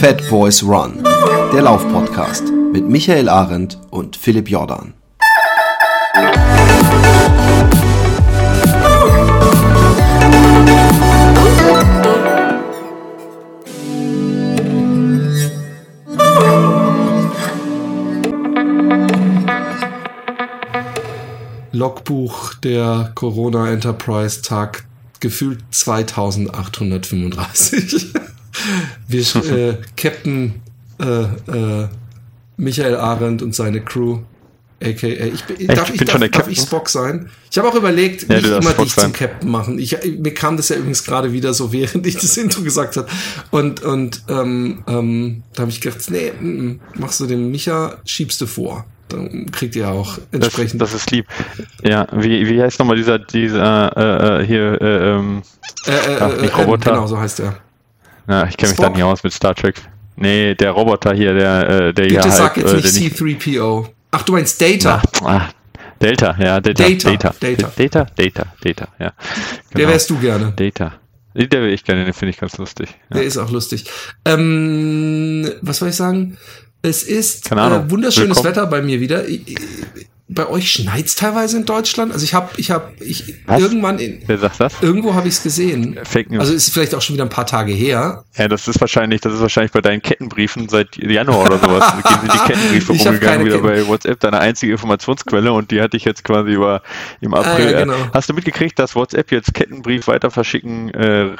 Fat Boys Run, der Laufpodcast mit Michael Arendt und Philipp Jordan. Logbuch der Corona Enterprise Tag gefühlt 2835. Wir, äh, Captain äh, äh, Michael Arendt und seine Crew, aka ich, darf, Ich ich, bin darf, schon der darf Captain? ich Spock sein? Ich habe auch überlegt, Ja, nicht immer Spock dich zum sein. Captain machen. Ich, mir kam das ja übrigens gerade wieder so, während ich das Intro gesagt habe. Und, und ähm, ähm, da habe ich gedacht, nee, mm, mm, machst du den Micha, schiebst du vor. Dann kriegt ihr auch Das, entsprechend. das ist lieb. Ja, wie, wie heißt nochmal dieser, dieser, äh, äh, hier, äh, ähm, äh, äh, Ach, äh, Roboter. genau, so heißt er. Na, ich kenne mich da nicht aus mit Star Trek. Nee, der Roboter hier, der, äh, der Bitte hier sag halt, jetzt äh, nicht der nicht, C3PO. Ach, du meinst Data. Ach, ah, Delta, ja, Delta, Data, Data, Data. Data, Data, Data, ja. Der Genau. wärst du gerne. Data. Der will ich gerne, den finde ich ganz lustig. Ja. Der ist auch lustig. Ähm, was soll ich sagen? Es ist äh, wunderschönes Willkommen. Wetter bei mir wieder. Ich- ich- Bei euch schneit's teilweise in Deutschland. Also ich habe, ich habe, ich Was? irgendwann in, Wer sagt das? irgendwo habe ich es gesehen. Fake News. Also ist vielleicht auch schon wieder ein paar Tage her. ja, das ist wahrscheinlich, das ist wahrscheinlich bei deinen Kettenbriefen seit Januar oder sowas. Da gehen sind die Kettenbriefe Ich rumgegangen keine wieder Ketten- bei WhatsApp, deine einzige Informationsquelle und die hatte ich jetzt quasi über im Ah, April. ja, äh, genau. Hast du mitgekriegt, dass WhatsApp jetzt Kettenbrief weiter verschicken, äh,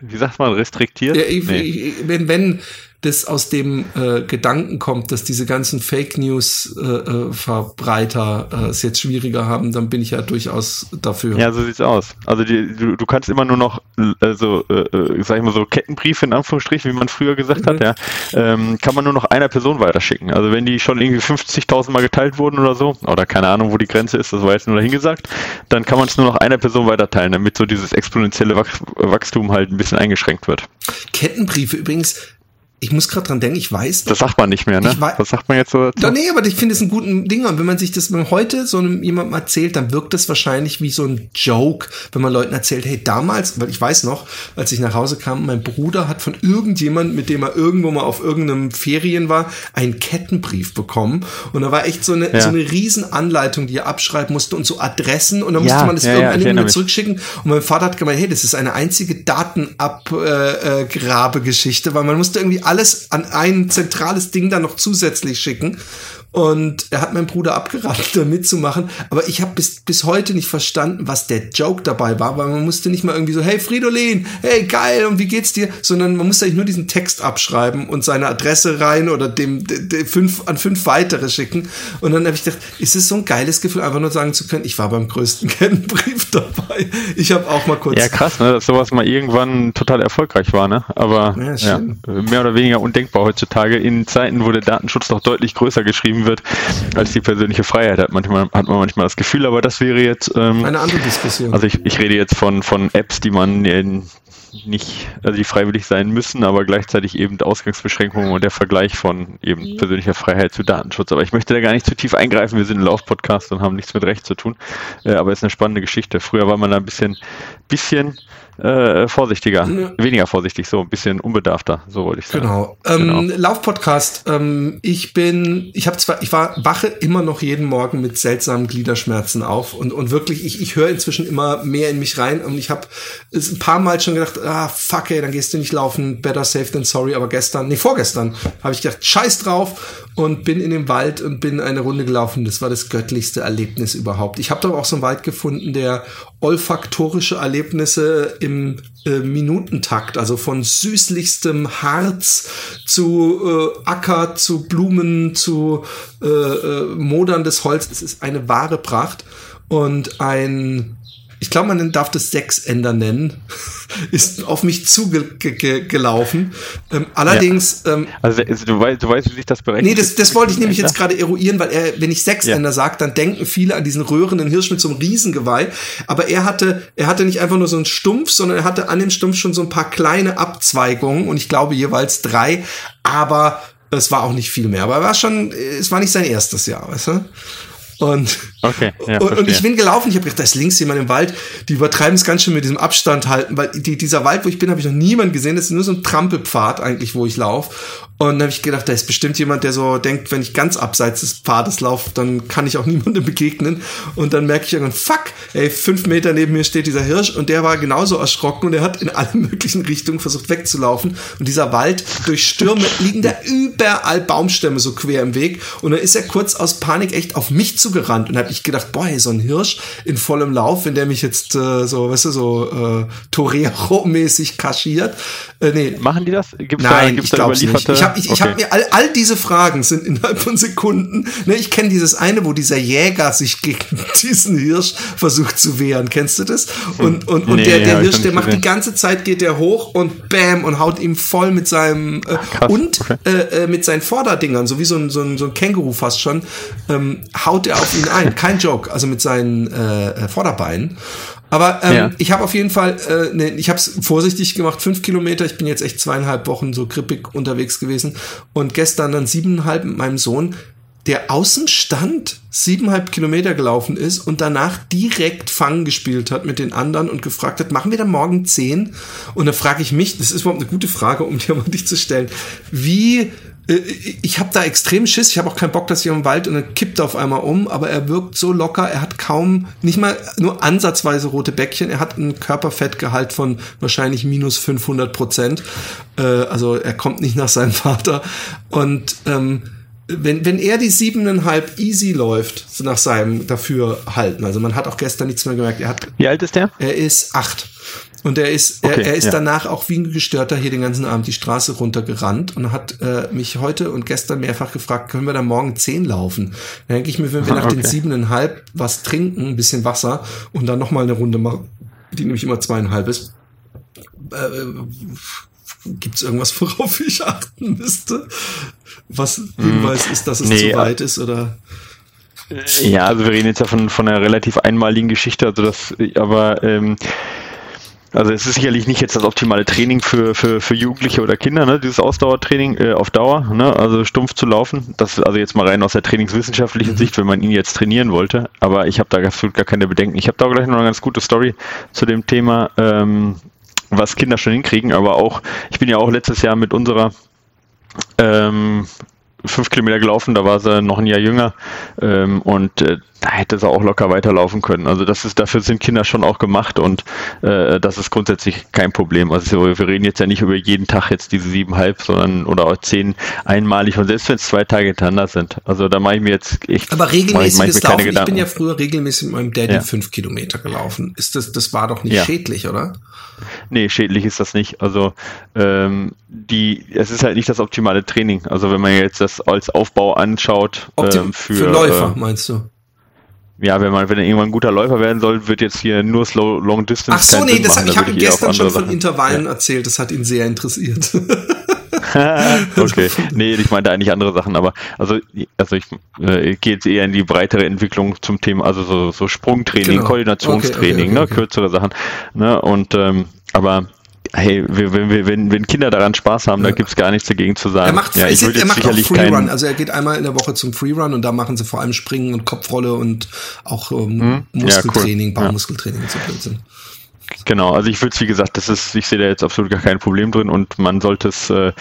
wie sagt man, restriktiert? Ja, ich, Nee. ich, wenn, wenn das aus dem äh, Gedanken kommt, dass diese ganzen Fake News äh, äh, Verbreiter äh, es jetzt schwieriger haben, dann bin ich ja durchaus dafür. Ja, so sieht's aus. Also die, du, du kannst immer nur noch, also äh, äh, sag ich mal so Kettenbriefe in Anführungsstrichen, wie man früher gesagt Mhm. hat, ja, ähm, kann man nur noch einer Person weiterschicken. Also wenn die schon irgendwie 50.000 Mal geteilt wurden oder so, oder keine Ahnung, wo die Grenze ist, das war jetzt nur dahingesagt, dann kann man es nur noch einer Person weiterteilen, damit so dieses exponentielle Wach Wachstum halt ein bisschen eingeschränkt wird. Kettenbriefe übrigens, ich muss gerade dran denken, ich weiß Das sagt man nicht mehr, ne? Ich wei- Was sagt man jetzt so dazu? Ja, nee, aber ich finde es ein guten Ding. Und wenn man sich das heute so einem jemandem erzählt, dann wirkt das wahrscheinlich wie so ein Joke, wenn man Leuten erzählt, hey, damals, weil ich weiß noch, als ich nach Hause kam, mein Bruder hat von irgendjemand, mit dem er irgendwo mal auf irgendeinem Ferien war, einen Kettenbrief bekommen. Und da war echt so eine, Ja. so eine riesen Anleitung, die er abschreiben musste und so Adressen. Und dann Ja, musste man das ja, ja, irgendwann mich. zurückschicken. Und mein Vater hat gemeint, hey, das ist eine einzige Datenabgrabegeschichte, äh, weil man musste irgendwie alles an ein zentrales Ding dann noch zusätzlich schicken. Und er hat meinen Bruder abgeraten, da mitzumachen. Aber ich habe bis, bis heute nicht verstanden, was der Joke dabei war, weil man musste nicht mal irgendwie so, hey Fridolin, hey geil, und wie geht's dir? Sondern man musste eigentlich nur diesen Text abschreiben und seine Adresse rein oder dem, de, de, fünf, an fünf weitere schicken. Und dann habe ich gedacht, ist es so ein geiles Gefühl, einfach nur sagen zu können, ich war beim größten Kettenbrief dabei. Ich habe auch mal kurz. Ja, krass, ne, dass sowas mal irgendwann total erfolgreich war, ne? Aber Ja, ja, mehr oder weniger undenkbar heutzutage in Zeiten, wo der Datenschutz doch deutlich größer geschrieben wird als die persönliche Freiheit, hat, manchmal, hat man manchmal das Gefühl, aber das wäre jetzt, ähm, Eine andere Diskussion. also ich, ich rede jetzt von, von Apps, die man nicht, also die freiwillig sein müssen, aber gleichzeitig eben Ausgangsbeschränkungen und der Vergleich von eben persönlicher Freiheit zu Datenschutz. Aber ich möchte da gar nicht zu tief eingreifen. Wir sind ein Laufpodcast und haben nichts mit Recht zu tun. Äh, aber es ist eine spannende Geschichte. Früher war man da ein bisschen, bisschen äh, vorsichtiger, Ja. weniger vorsichtig, so ein bisschen unbedarfter, so wollte ich sagen. Genau. Ähm, Laufpodcast. Ähm, ich bin, ich habe zwar, ich war wache immer noch jeden Morgen mit seltsamen Gliederschmerzen auf und und wirklich, ich ich höre inzwischen immer mehr in mich rein und ich habe es ein paar Mal schon gedacht, ah fuck ey, dann gehst du nicht laufen, better safe than sorry. Aber gestern, nee vorgestern, habe ich gedacht, scheiß drauf und bin in den Wald und bin eine Runde gelaufen. Das war das göttlichste Erlebnis überhaupt. Ich habe da auch so einen Wald gefunden, der olfaktorische Erlebnisse im äh, Minutentakt, also von süßlichstem Harz zu äh, Acker, zu Blumen, zu äh, äh, moderndes Holz. Es ist eine wahre Pracht und ein ich glaube, man darf das Sechsender nennen, ist auf mich zugelaufen. Ähm, allerdings, ähm, Also, also du, weißt, du weißt, wie sich das berechnet? Nee, das, das wollte ich nämlich Ja. jetzt gerade eruieren, weil er, wenn ich Sechsender Ja. sage, dann denken viele an diesen röhrenden Hirsch mit so einem Riesengeweih. Aber er hatte, er hatte nicht einfach nur so einen Stumpf, sondern er hatte an dem Stumpf schon so ein paar kleine Abzweigungen und ich glaube jeweils drei. Aber es war auch nicht viel mehr. Aber er war schon, es war nicht sein erstes Jahr, weißt du? Und, okay, ja, und, und, ich bin gelaufen, ich habe gedacht, da ist links jemand im Wald, die übertreiben es ganz schön mit diesem Abstand halten, weil die, dieser Wald, wo ich bin, habe ich noch niemand gesehen, das ist nur so ein Trampelpfad eigentlich, wo ich laufe. Und dann habe ich gedacht, da ist bestimmt jemand, der so denkt, wenn ich ganz abseits des Pfades laufe, dann kann ich auch niemandem begegnen. Und dann merke ich irgendwann, fuck, ey, fünf Meter neben mir steht dieser Hirsch und der war genauso erschrocken und er hat in alle möglichen Richtungen versucht wegzulaufen. Und dieser Wald durch Stürme liegen da überall Baumstämme so quer im Weg. Und dann ist er kurz aus Panik echt auf mich zugerannt und habe ich gedacht, boah, so ein Hirsch in vollem Lauf, wenn der mich jetzt äh, so, weißt du, so äh, Torero-mäßig kaschiert. Äh, nee. Machen die das? Gibt's Nein, da, gibt's ich glaube nicht. Ich habe ich, okay. ich hab mir all, all diese Fragen sind innerhalb von Sekunden. Ne, ich kenne dieses eine, wo dieser Jäger sich gegen diesen Hirsch versucht zu wehren. Kennst du das? Und, und, und nee, der, der ja, Hirsch, der macht die ganze Zeit, geht der hoch und bam und haut ihm voll mit seinem äh, und okay. äh, äh, mit seinen Vorderdingern, so wie so ein, so ein, so ein Känguru fast schon, ähm, haut er auf ihn ein. Kein Joke. Also mit seinen äh, äh Vorderbeinen. Aber ähm, ja. ich habe auf jeden Fall, äh, ne, ich habe es vorsichtig gemacht, fünf Kilometer. Ich bin jetzt echt zweieinhalb Wochen so krippig unterwegs gewesen und gestern dann siebeneinhalb mit meinem Sohn, der Außenstand siebeneinhalb Kilometer gelaufen ist und danach direkt Fangen gespielt hat mit den anderen und gefragt hat, machen wir dann morgen zehn? Und da frage ich mich, das ist überhaupt eine gute Frage, um dir mal dich zu stellen, wie ich habe da extrem Schiss. Ich habe auch keinen Bock, dass ich im Wald und dann kippt er auf einmal um. Aber er wirkt so locker. Er hat kaum, nicht mal nur ansatzweise rote Bäckchen. Er hat einen Körperfettgehalt von wahrscheinlich minus 500 Prozent. Äh, also er kommt nicht nach seinem Vater. Und ähm, wenn, wenn er die siebeneinhalb easy läuft, so nach seinem Dafürhalten, also man hat auch gestern nichts mehr gemerkt. Er hat, Wie alt ist der? Er ist acht. Und er ist, okay, er, er, ist ja. danach auch wie ein Gestörter hier den ganzen Abend die Straße runtergerannt und hat äh, mich heute und gestern mehrfach gefragt, können wir da morgen zehn laufen? Dann denke ich mir, wenn wir nach okay. den siebeneinhalb was trinken, ein bisschen Wasser und dann nochmal eine Runde machen, die nämlich immer zweieinhalb ist, äh, gibt es irgendwas, worauf ich achten müsste? Was Hinweis hm. ist, dass es nee, zu weit ist oder? Ja, also wir reden jetzt ja von, von einer relativ einmaligen Geschichte, also das, aber ähm, also es ist sicherlich nicht jetzt das optimale Training für, für, für Jugendliche oder Kinder, ne? dieses Ausdauertraining äh, auf Dauer, ne? also stumpf zu laufen. Das also jetzt mal rein aus der trainingswissenschaftlichen mhm. Sicht, wenn man ihn jetzt trainieren wollte. Aber ich habe da absolut gar keine Bedenken. Ich habe da gleich noch eine ganz gute Story zu dem Thema, ähm, was Kinder schon hinkriegen. Aber auch, ich bin ja auch letztes Jahr mit unserer ähm, fünf Kilometer gelaufen, da war sie noch ein Jahr jünger ähm, und äh, da hätte sie auch locker weiterlaufen können. Also das ist, dafür sind Kinder schon auch gemacht und äh, das ist grundsätzlich kein Problem. Also wir reden jetzt ja nicht über jeden Tag jetzt diese siebenhalb, sondern oder auch zehn einmalig und selbst wenn es zwei Tage hintereinander sind. Also da mache ich mir jetzt echt. Aber regelmäßiges Laufen, ich bin ja früher regelmäßig mit meinem Daddy ja. fünf Kilometer gelaufen. Ist das, das war doch nicht ja. schädlich, oder? Nee, schädlich ist das nicht. Also ähm, die, es ist halt nicht das optimale Training. Also wenn man jetzt das als Aufbau anschaut, Optim ähm, für, für Läufer, äh, meinst du? Ja, wenn man, wenn er irgendwann ein guter Läufer werden soll, wird jetzt hier nur Slow Long Distance. Ach so, nee, das hab, ich habe gestern schon von Sachen. Intervallen ja. erzählt. Das hat ihn sehr interessiert. okay, nee, ich meinte eigentlich andere Sachen, aber also, also ich äh, gehe jetzt eher in die breitere Entwicklung zum Thema, also so, so Sprungtraining, genau. Koordinationstraining, okay, okay, okay, ne, kürzere Sachen, ne, und ähm, aber hey, wenn, wenn, wenn Kinder daran Spaß haben, ja. da gibt's gar nichts dagegen zu sagen. Er macht, ja, ich er macht auch Freerun, also er geht einmal in der Woche zum Freerun und da machen sie vor allem Springen und Kopfrolle und auch ähm, hm? Muskeltraining, ja, cool. Baumuskeltraining und so Blödsinn. Genau, also ich würde es, wie gesagt, das ist, ich sehe da jetzt absolut gar kein Problem drin und man sollte es, äh,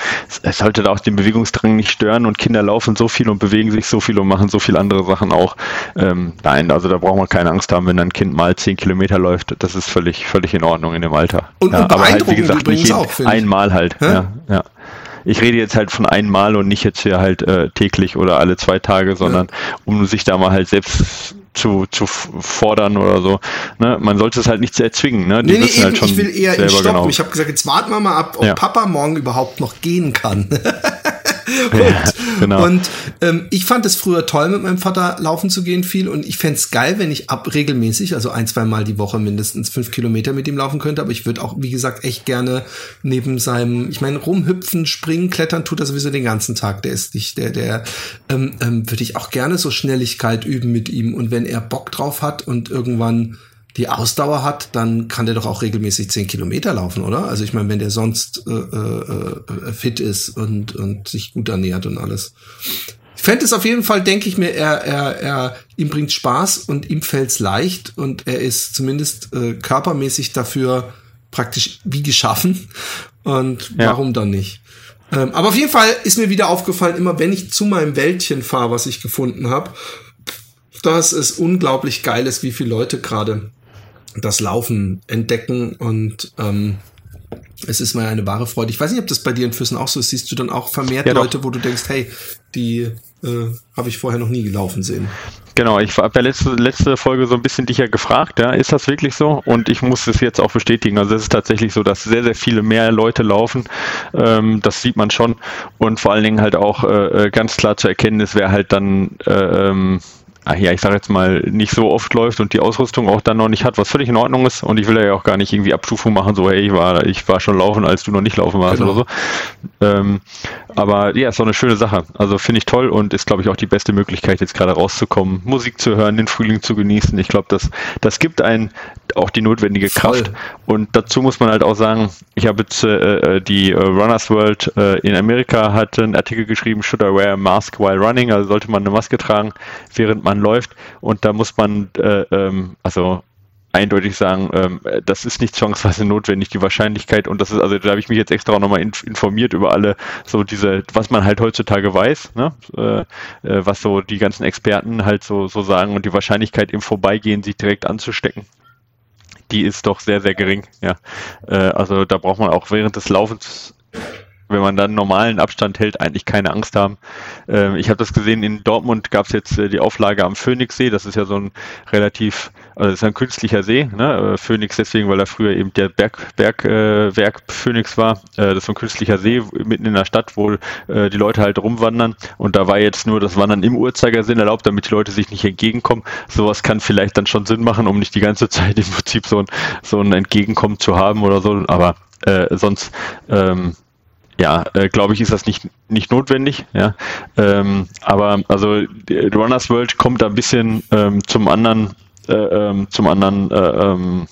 es sollte da auch den Bewegungsdrang nicht stören und Kinder laufen so viel und bewegen sich so viel und machen so viele andere Sachen auch. Ähm, nein, also da braucht man keine Angst haben, wenn ein Kind mal zehn Kilometer läuft. Das ist völlig, völlig in Ordnung in dem Alter. Und, ja, und aber halt, wie gesagt, nicht auch, einmal halt. Ja, ja. Ich rede jetzt halt von einmal und nicht jetzt hier halt äh, täglich oder alle zwei Tage, sondern ja. um sich da mal halt selbst zu, zu fordern oder so. Ne? Man sollte es halt nicht sehr zwingen. Ne? Die nee, nee, eben, halt schon ich will eher stoppen. Genau. Ich habe gesagt, jetzt warten wir mal ab, ob ja. Papa morgen überhaupt noch gehen kann. und, ja, genau. und ähm, ich fand es früher toll, mit meinem Vater laufen zu gehen viel und ich fände es geil, wenn ich ab regelmäßig, also ein, zwei Mal die Woche mindestens fünf Kilometer mit ihm laufen könnte, aber ich würde auch, wie gesagt, echt gerne neben seinem, ich meine, rumhüpfen, springen, klettern tut er sowieso den ganzen Tag, der ist nicht, der, der, ähm, ähm, würde ich auch gerne so Schnelligkeit üben mit ihm und wenn er Bock drauf hat und irgendwann die Ausdauer hat, dann kann der doch auch regelmäßig zehn Kilometer laufen, oder? Also ich meine, wenn der sonst äh, äh, äh fit ist und, und sich gut ernährt und alles. fände es auf jeden Fall, denke ich mir, er, er, er, ihm bringt Spaß und ihm fällt's leicht und er ist zumindest äh, körpermäßig dafür praktisch wie geschaffen. Und ja. warum dann nicht? Ähm, aber auf jeden Fall ist mir wieder aufgefallen, immer wenn ich zu meinem Wäldchen fahre, was ich gefunden habe, dass es unglaublich geil ist, wie viele Leute gerade das Laufen entdecken und ähm, es ist mal eine wahre Freude. Ich weiß nicht, ob das bei dir in Füssen auch so ist. Siehst du dann auch vermehrt ja, Leute, wo du denkst, hey, die äh, habe ich vorher noch nie gelaufen sehen. Genau, ich habe ja letzte, letzte Folge so ein bisschen dich ja gefragt, ja, ist das wirklich so? Und ich muss es jetzt auch bestätigen. Also es ist tatsächlich so, dass sehr, sehr viele mehr Leute laufen. Ähm, das sieht man schon. Und vor allen Dingen halt auch äh, äh ganz klar zu erkennen ist, wer halt dann äh, ähm, ja, ich sage jetzt mal, nicht so oft läuft und die Ausrüstung auch dann noch nicht hat, was völlig in Ordnung ist. Und ich will ja auch gar nicht irgendwie Abstufung machen, so hey, ich war, ich war schon laufen, als du noch nicht laufen warst genau. oder so. Ähm, aber ja, ist doch eine schöne Sache. Also finde ich toll und ist, glaube ich, auch die beste Möglichkeit, jetzt gerade rauszukommen, Musik zu hören, den Frühling zu genießen. Ich glaube, das, das gibt einen auch die notwendige Kraft. Voll. Und dazu muss man halt auch sagen, ich habe jetzt äh, äh die äh, Runners World äh, in Amerika hat einen Artikel geschrieben, should I wear a mask while running? Also sollte man eine Maske tragen, während man läuft. Und da muss man, äh, ähm, also eindeutig sagen, ähm, das ist nicht zwangsweise notwendig, die Wahrscheinlichkeit. Und das ist, also da habe ich mich jetzt extra auch nochmal informiert über alle, so diese, was man halt heutzutage weiß, ne? Äh, äh, was so die ganzen Experten halt so, so sagen und die Wahrscheinlichkeit im Vorbeigehen sich direkt anzustecken. Die ist doch sehr, sehr gering, ja. Äh, also da braucht man auch während des Laufens wenn man dann normalen Abstand hält, eigentlich keine Angst haben. Ähm, ich habe das gesehen, in Dortmund gab es jetzt äh, die Auflage am Phoenixsee. Das ist ja so ein relativ, also das ist ein künstlicher See. Ne? Äh, Phoenix deswegen, weil da früher eben der Berg, Bergwerk äh, Phoenix war. Äh, das ist so ein künstlicher See mitten in der Stadt, wo äh, die Leute halt rumwandern. Und da war jetzt nur das Wandern im Uhrzeigersinn erlaubt, damit die Leute sich nicht entgegenkommen. Sowas kann vielleicht dann schon Sinn machen, um nicht die ganze Zeit im Prinzip so ein, so ein Entgegenkommen zu haben oder so. Aber äh, sonst ähm, ja, äh, glaube ich, ist das nicht, nicht notwendig. Ja, ähm, aber also Runners World kommt da ein bisschen ähm, zum anderen, äh, ähm, zum anderen äh, ähm,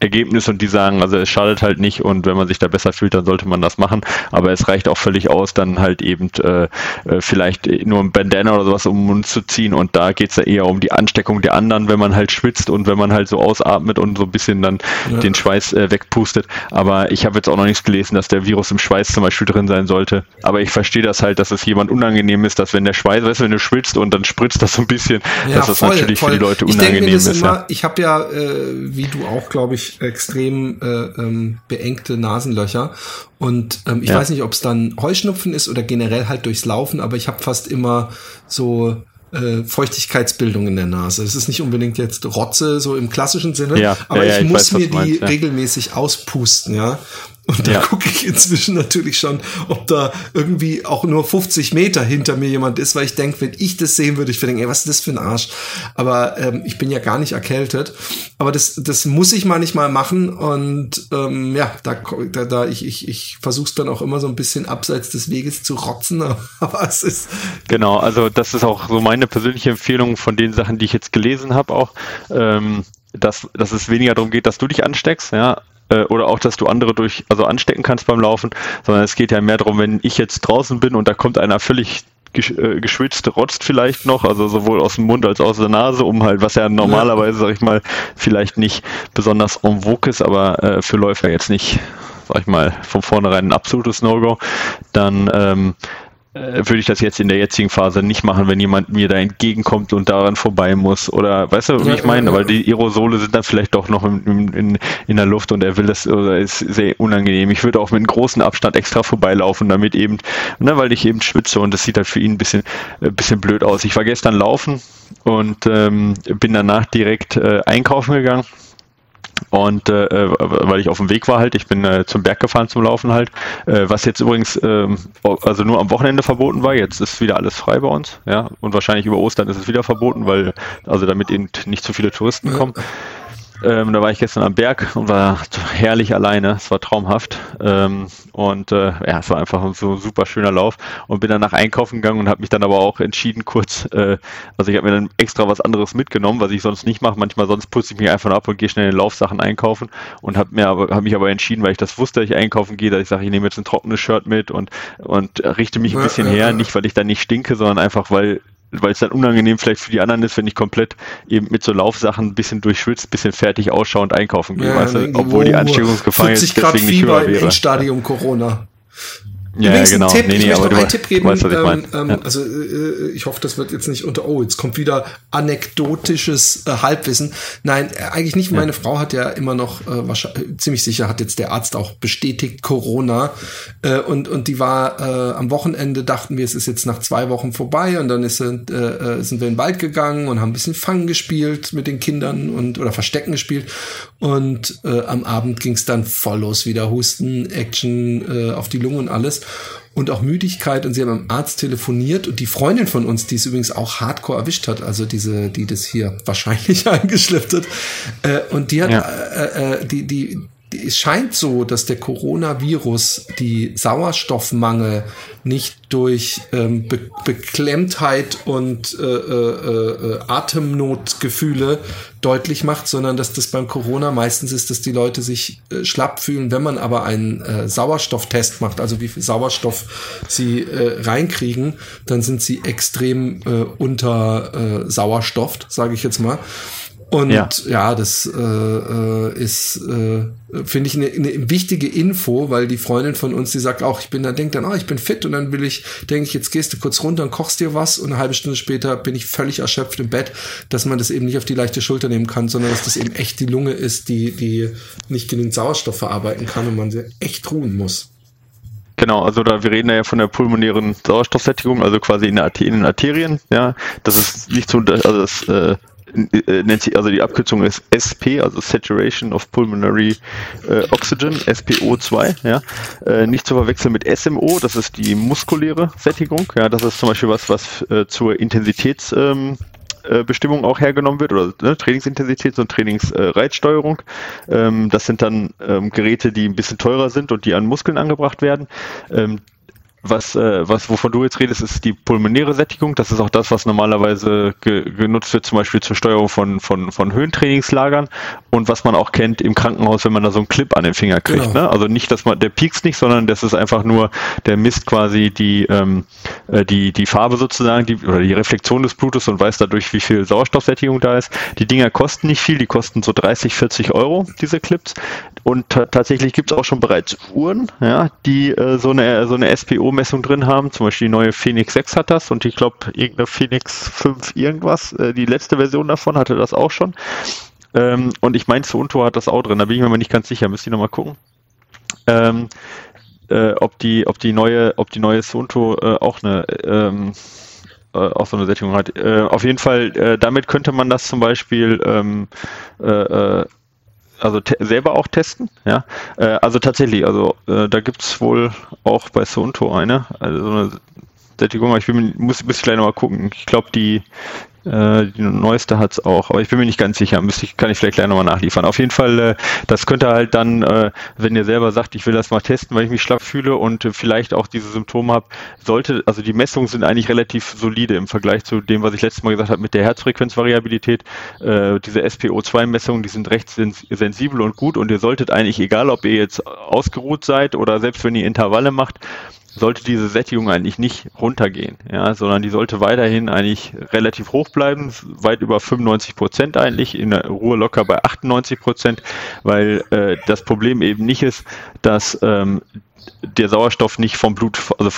Ergebnis und die sagen, also es schadet halt nicht und wenn man sich da besser fühlt, dann sollte man das machen. Aber es reicht auch völlig aus, dann halt eben äh, äh vielleicht nur ein Bandana oder sowas um den Mund zu ziehen und da geht es ja eher um die Ansteckung der anderen, wenn man halt schwitzt und wenn man halt so ausatmet und so ein bisschen dann ja. den Schweiß äh, wegpustet. Aber ich habe jetzt auch noch nichts gelesen, dass der Virus im Schweiß zum Beispiel drin sein sollte. Aber ich verstehe das halt, dass es jemand unangenehm ist, dass wenn der Schweiß, weißt du, wenn du schwitzt und dann spritzt das so ein bisschen, ja, dass das voll, natürlich voll. für die Leute unangenehm ist. Immer, ja. Ich habe ja, äh, wie du auch, glaube ich, extrem äh, ähm, beengte Nasenlöcher. Und ähm, ich ja. weiß nicht, ob es dann Heuschnupfen ist oder generell halt durchs Laufen, aber ich habe fast immer so äh, Feuchtigkeitsbildung in der Nase. Es ist nicht unbedingt jetzt Rotze, so im klassischen Sinne, ja, aber ja, ich, ich muss weiß, mir die meinst, regelmäßig auspusten, ja. Und da ja. gucke ich inzwischen natürlich schon, ob da irgendwie auch nur 50 Meter hinter mir jemand ist, weil ich denke, wenn ich das sehen würde, ich würde denken, ey, was ist das für ein Arsch? Aber ähm, ich bin ja gar nicht erkältet. Aber das, das muss ich manchmal machen. Und ähm, ja, da, da, da ich, ich, ich versuche es dann auch immer so ein bisschen abseits des Weges zu rotzen. Aber es ist. Genau, also das ist auch so meine persönliche Empfehlung von den Sachen, die ich jetzt gelesen habe, auch. Ähm dass, dass es weniger darum geht, dass du dich ansteckst, ja, äh, oder auch, dass du andere durch, also anstecken kannst beim Laufen, sondern es geht ja mehr darum, wenn ich jetzt draußen bin und da kommt einer völlig äh, geschwitzt, rotzt vielleicht noch, also sowohl aus dem Mund als auch aus der Nase, um halt, was ja normalerweise, sag ich mal, vielleicht nicht besonders en vogue ist, aber äh, für Läufer jetzt nicht, sag ich mal, von vornherein ein absolutes No-Go, dann ähm, äh, würde ich das jetzt in der jetzigen Phase nicht machen, wenn jemand mir da entgegenkommt und daran vorbei muss. Oder weißt du, wie ja, ich meine? Ja, ja. Weil die Aerosole sind dann vielleicht doch noch in, in, in der Luft und er will das oder ist sehr unangenehm. Ich würde auch mit einem großen Abstand extra vorbeilaufen, damit eben, ne, weil ich eben schwitze und das sieht halt für ihn ein bisschen, ein äh, bisschen blöd aus. Ich war gestern laufen und ähm, bin danach direkt äh, einkaufen gegangen und äh, weil ich auf dem Weg war halt, ich bin äh, zum Berg gefahren zum Laufen halt, äh, was jetzt übrigens ähm, also nur am Wochenende verboten war, jetzt ist wieder alles frei bei uns, ja, und wahrscheinlich über Ostern ist es wieder verboten, weil also damit eben nicht zu viele Touristen kommen. Ähm, da war ich gestern am Berg und war herrlich alleine. Es war traumhaft. Ähm, und äh, ja, es war einfach so ein super schöner Lauf. Und bin dann nach einkaufen gegangen und habe mich dann aber auch entschieden, kurz, äh, also ich habe mir dann extra was anderes mitgenommen, was ich sonst nicht mache. Manchmal sonst putze ich mich einfach ab und gehe schnell in Laufsachen einkaufen und habe mir aber habe mich aber entschieden, weil ich das wusste, dass ich einkaufen gehe, dass ich sage, ich nehme jetzt ein trockenes Shirt mit und und richte mich ein bisschen her, nicht weil ich dann nicht stinke, sondern einfach weil weil es dann unangenehm vielleicht für die anderen ist, wenn ich komplett eben mit so Laufsachen ein bisschen durchschwitzt, ein bisschen fertig ausschauend einkaufen gehe, ja, weißt du? obwohl die Ansteckungsgefahr jetzt deswegen nicht höher wäre. Stadium Corona. Ja, Übrigens genau. Tipp, nee, ich nee, möchte noch einen Tipp geben. Weißt, ähm, ähm, ja. Also äh, ich hoffe, das wird jetzt nicht unter, oh, jetzt kommt wieder anekdotisches äh, Halbwissen. Nein, äh, eigentlich nicht. Ja. Meine Frau hat ja immer noch, äh, wahrscheinlich, ziemlich sicher hat jetzt der Arzt auch bestätigt, Corona. Äh, und, und die war äh, am Wochenende, dachten wir, es ist jetzt nach zwei Wochen vorbei und dann ist, sind wir in den Wald gegangen und haben ein bisschen Fangen gespielt mit den Kindern und oder Verstecken gespielt. Und am Abend ging es dann voll los, wieder Husten, Action auf die Lungen und alles und auch Müdigkeit und sie haben am Arzt telefoniert und die Freundin von uns, die es übrigens auch hardcore erwischt hat, also diese, die das hier wahrscheinlich eingeschleppt hat, äh, und die hat, ja. äh, äh, die, die, es scheint so, dass der Coronavirus die Sauerstoffmangel nicht durch ähm, Be Beklemmtheit und äh, äh, äh, Atemnotgefühle deutlich macht, sondern dass das beim Corona meistens ist, dass die Leute sich äh, schlapp fühlen, wenn man aber einen äh, Sauerstofftest macht, also wie viel Sauerstoff sie äh, reinkriegen, dann sind sie extrem äh, unter äh, Sauerstofft, sage ich jetzt mal. Und ja, ja das äh, äh, ist, äh, finde ich, eine, eine wichtige Info, weil die Freundin von uns, die sagt auch, ich bin da, denkt dann, oh, ich bin fit und dann will ich, denke ich, jetzt gehst du kurz runter und kochst dir was und eine halbe Stunde später bin ich völlig erschöpft im Bett, dass man das eben nicht auf die leichte Schulter nehmen kann, sondern dass das eben echt die Lunge ist, die, die nicht genügend Sauerstoff verarbeiten kann und man sie echt ruhen muss. Genau, also da wir reden ja von der pulmonären Sauerstoffsättigung, also quasi in, in den Arterien, ja. Das ist nicht so, also das äh, nennt sich, also die Abkürzung ist SP, also Saturation of Pulmonary äh, Oxygen, SPO2, ja. Äh, nicht zu verwechseln mit SMO, das ist die muskuläre Sättigung, ja, das ist zum Beispiel was, was äh, zur Intensitäts ähm, äh, Bestimmung auch hergenommen wird oder ne, Trainingsintensität und Trainingsreitsteuerung. Ähm, das sind dann ähm, Geräte, die ein bisschen teurer sind und die an Muskeln angebracht werden. Ähm, was, äh, was, wovon du jetzt redest, ist die pulmonäre Sättigung. Das ist auch das, was normalerweise ge genutzt wird, zum Beispiel zur Steuerung von, von, von Höhentrainingslagern und was man auch kennt im Krankenhaus, wenn man da so einen Clip an den Finger kriegt. Genau. Ne? Also nicht, dass man, der piekst nicht, sondern das ist einfach nur, der misst quasi die, ähm, äh, die, die Farbe sozusagen, die, oder die Reflexion des Blutes und weiß dadurch, wie viel Sauerstoffsättigung da ist. Die Dinger kosten nicht viel, die kosten so 30, 40 Euro, diese Clips. Und tatsächlich gibt es auch schon bereits Uhren, ja, die äh, so eine, so eine SPO Messung drin haben. Zum Beispiel die neue Phoenix 6 hat das und ich glaube, irgendeine Phoenix 5 irgendwas, äh, die letzte Version davon hatte das auch schon. Ähm, und ich meine, Suunto hat das auch drin, da bin ich mir mal nicht ganz sicher, müsste ich nochmal gucken. Ähm, äh, ob die, ob die neue, ob die neue Suunto äh, auch eine ähm, äh, auch so eine Sättigung hat. Äh, auf jeden Fall, äh, damit könnte man das zum Beispiel ähm, äh, also selber auch testen, ja. Äh, also tatsächlich, also äh, da gibt's wohl auch bei Sonto eine, also so eine Sättigung, ich bin, muss, muss ich gleich nochmal gucken. Ich glaube, die, äh, die neueste hat's auch, aber ich bin mir nicht ganz sicher. Müsste ich, kann ich vielleicht gleich nochmal nachliefern. Auf jeden Fall, äh, das könnte halt dann, äh, wenn ihr selber sagt, ich will das mal testen, weil ich mich schlapp fühle und äh, vielleicht auch diese Symptome habe, sollte, also die Messungen sind eigentlich relativ solide im Vergleich zu dem, was ich letztes Mal gesagt habe mit der Herzfrequenzvariabilität. Äh, diese SPO2-Messungen, die sind recht sens sensibel und gut und ihr solltet eigentlich, egal ob ihr jetzt ausgeruht seid oder selbst wenn ihr Intervalle macht, sollte diese Sättigung eigentlich nicht runtergehen, ja, sondern die sollte weiterhin eigentlich relativ hoch bleiben, weit über 95 Prozent eigentlich, in der Ruhe locker bei 98 Prozent, weil äh, das Problem eben nicht ist, dass ähm, der Sauerstoff nicht vom Blut, also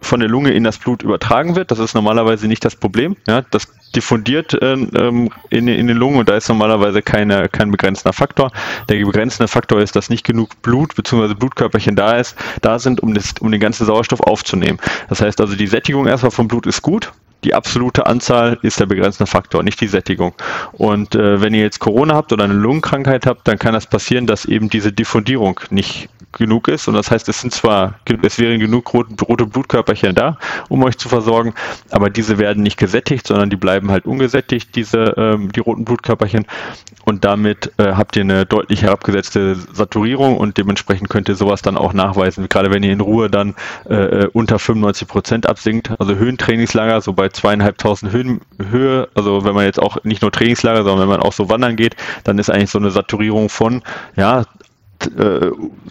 von der Lunge in das Blut übertragen wird. Das ist normalerweise nicht das Problem. Ja, das diffundiert ähm, in, in den Lungen und da ist normalerweise keine, kein begrenzender Faktor. Der begrenzende Faktor ist, dass nicht genug Blut bzw. Blutkörperchen da ist, da sind, um, das, um den ganzen Sauerstoff aufzunehmen. Das heißt also, die Sättigung erstmal vom Blut ist gut, die absolute Anzahl ist der begrenzende Faktor, nicht die Sättigung. Und äh, wenn ihr jetzt Corona habt oder eine Lungenkrankheit habt, dann kann das passieren, dass eben diese Diffundierung nicht genug ist. Und das heißt, es sind zwar, es wären genug rote, rote Blutkörperchen da, um euch zu versorgen, aber diese werden nicht gesättigt, sondern die bleiben halt ungesättigt, diese, ähm, die roten Blutkörperchen. Und damit äh, habt ihr eine deutlich herabgesetzte Saturierung und dementsprechend könnt ihr sowas dann auch nachweisen. Gerade wenn ihr in Ruhe dann äh, äh unter 95 Prozent absinkt, also Höhentrainingslager, so bei zweieinhalbtausend Höhen, Höhe, also wenn man jetzt auch nicht nur Trainingslager, sondern wenn man auch so wandern geht, dann ist eigentlich so eine Saturierung von, ja,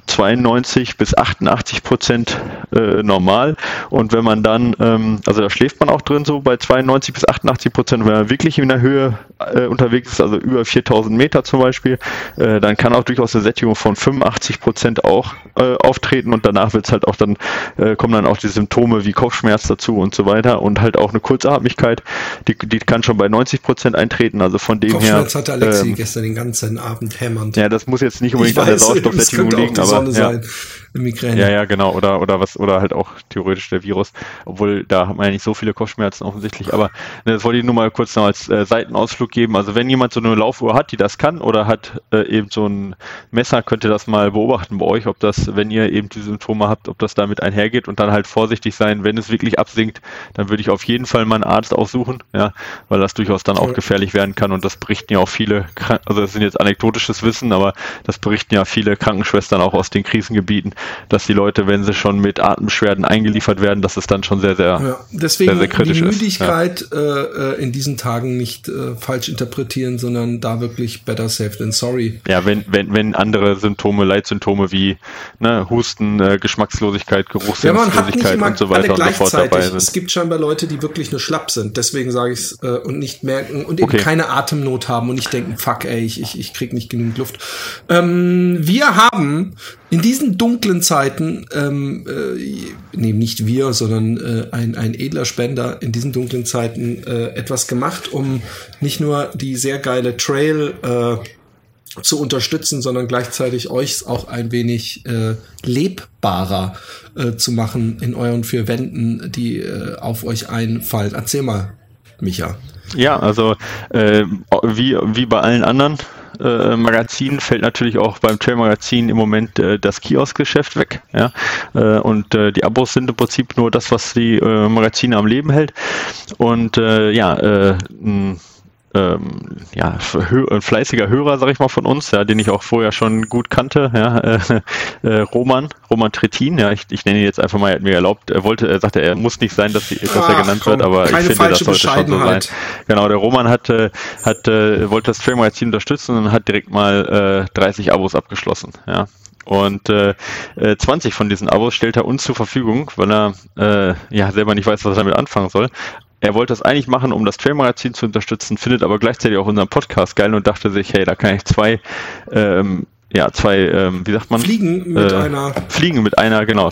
92 äh, bis 88 Prozent äh, normal. Und wenn man dann, ähm, also da schläft man auch drin so bei 92 bis 88 Prozent, wenn man wirklich in der Höhe äh, unterwegs ist, also über 4000 Meter zum Beispiel, äh, dann kann auch durchaus eine Sättigung von 85 Prozent auch äh, auftreten und danach wird es halt auch dann, äh, kommen dann auch die Symptome wie Kopfschmerz dazu und so weiter und halt auch eine Kurzatmigkeit, die, die kann schon bei 90 Prozent eintreten, also von dem Kopfschmerz her. Kopfschmerz hatte Alexi ähm, gestern den ganzen Abend hämmernd. Ja, das muss jetzt nicht unbedingt an der Sauerstoffsättigung liegen, aber ja. sein. Migräne. Ja, ja, genau. Oder, oder was, oder halt auch theoretisch der Virus. Obwohl, da hat man ja nicht so viele Kopfschmerzen offensichtlich. Aber ne, das wollte ich nur mal kurz noch als äh, Seitenausflug geben. Also wenn jemand so eine Laufuhr hat, die das kann, oder hat äh, eben so ein Messer, könnt ihr das mal beobachten bei euch, ob das, wenn ihr eben die Symptome habt, ob das damit einhergeht und dann halt vorsichtig sein, wenn es wirklich absinkt, dann würde ich auf jeden Fall mal einen Arzt aussuchen, ja, weil das durchaus dann auch gefährlich werden kann und das berichten ja auch viele, also das sind jetzt anekdotisches Wissen, aber das berichten ja viele Krankenschwestern auch aus den Krisengebieten, dass die Leute, wenn sie schon mit Atembeschwerden eingeliefert werden, dass es dann schon sehr, sehr, ja, deswegen sehr, sehr kritisch die Müdigkeit ist. Ja. Äh, äh, in diesen Tagen nicht äh, falsch interpretieren, sondern da wirklich better safe than sorry. Ja, wenn, wenn, wenn andere Symptome, Leitsymptome wie ne, Husten, äh, Geschmackslosigkeit, Geruchslosigkeit ja, und so weiter und so fort dabei sind. Es gibt scheinbar Leute, die wirklich nur schlapp sind, deswegen sage ich es, äh, und nicht merken und eben okay. keine Atemnot haben und nicht denken, fuck ey, ich, ich, ich krieg nicht genügend Luft. Ähm, wir haben in diesen dunklen Zeiten, ähm, äh, nee, nicht wir, sondern äh, ein, ein edler Spender in diesen dunklen Zeiten äh, etwas gemacht, um nicht nur die sehr geile Trail äh, zu unterstützen, sondern gleichzeitig euch auch ein wenig äh, lebbarer äh, zu machen in euren vier Wänden, die äh, auf euch einfallen. Erzähl mal, Micha. Ja, also äh, wie, wie bei allen anderen äh, Magazin fällt natürlich auch beim Trail Magazin im Moment äh, das Kioskgeschäft weg. Ja? Äh, und äh, die Abos sind im Prinzip nur das, was die äh, Magazine am Leben hält. Und ja, äh, ähm, ja, ein fleißiger Hörer, sag ich mal, von uns, ja, den ich auch vorher schon gut kannte, ja, äh, äh, Roman, Roman Trittin, ja, ich, ich nenne ihn jetzt einfach mal, er hat mir erlaubt, er wollte, er sagte, er muss nicht sein, dass, dass Ach, er genannt komm, wird, aber ich finde, das sollte schon so sein. Genau, der Roman hat, hat, äh, wollte das Trail-Magazin unterstützen und hat direkt mal äh, 30 Abos abgeschlossen, ja. Und äh, 20 äh, von diesen Abos stellt er uns zur Verfügung, weil er äh, ja selber nicht weiß, was er damit anfangen soll er wollte das eigentlich machen, um das Trail-Magazin zu unterstützen, findet aber gleichzeitig auch unseren Podcast geil und dachte sich, hey, da kann ich zwei, ähm, ja, zwei, ähm, wie sagt man? Fliegen mit äh, einer. Fliegen mit einer, genau,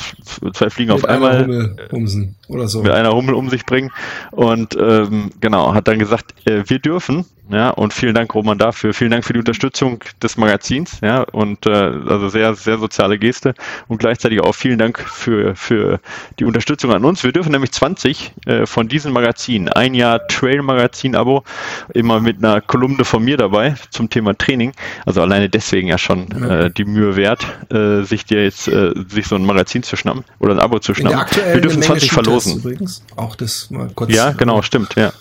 zwei Fliegen auf einmal. Hummel umsen oder so. Mit einer Hummel um sich bringen. Und ähm, genau, hat dann gesagt, äh, wir dürfen ja, und vielen Dank, Roman, dafür. Vielen Dank für die Unterstützung des Magazins. Ja, und äh, also sehr, sehr soziale Geste. Und gleichzeitig auch vielen Dank für, für die Unterstützung an uns. Wir dürfen nämlich 20 äh, von diesen Magazinen, ein Jahr Trail-Magazin-Abo, immer mit einer Kolumne von mir dabei zum Thema Training. Also alleine deswegen ja schon äh, die Mühe wert, äh, sich dir jetzt äh, sich so ein Magazin zu schnappen oder ein Abo zu schnappen. Wir dürfen 20 verlosen. Übrigens. Auch das mal kurz. Ja, genau, stimmt, ja.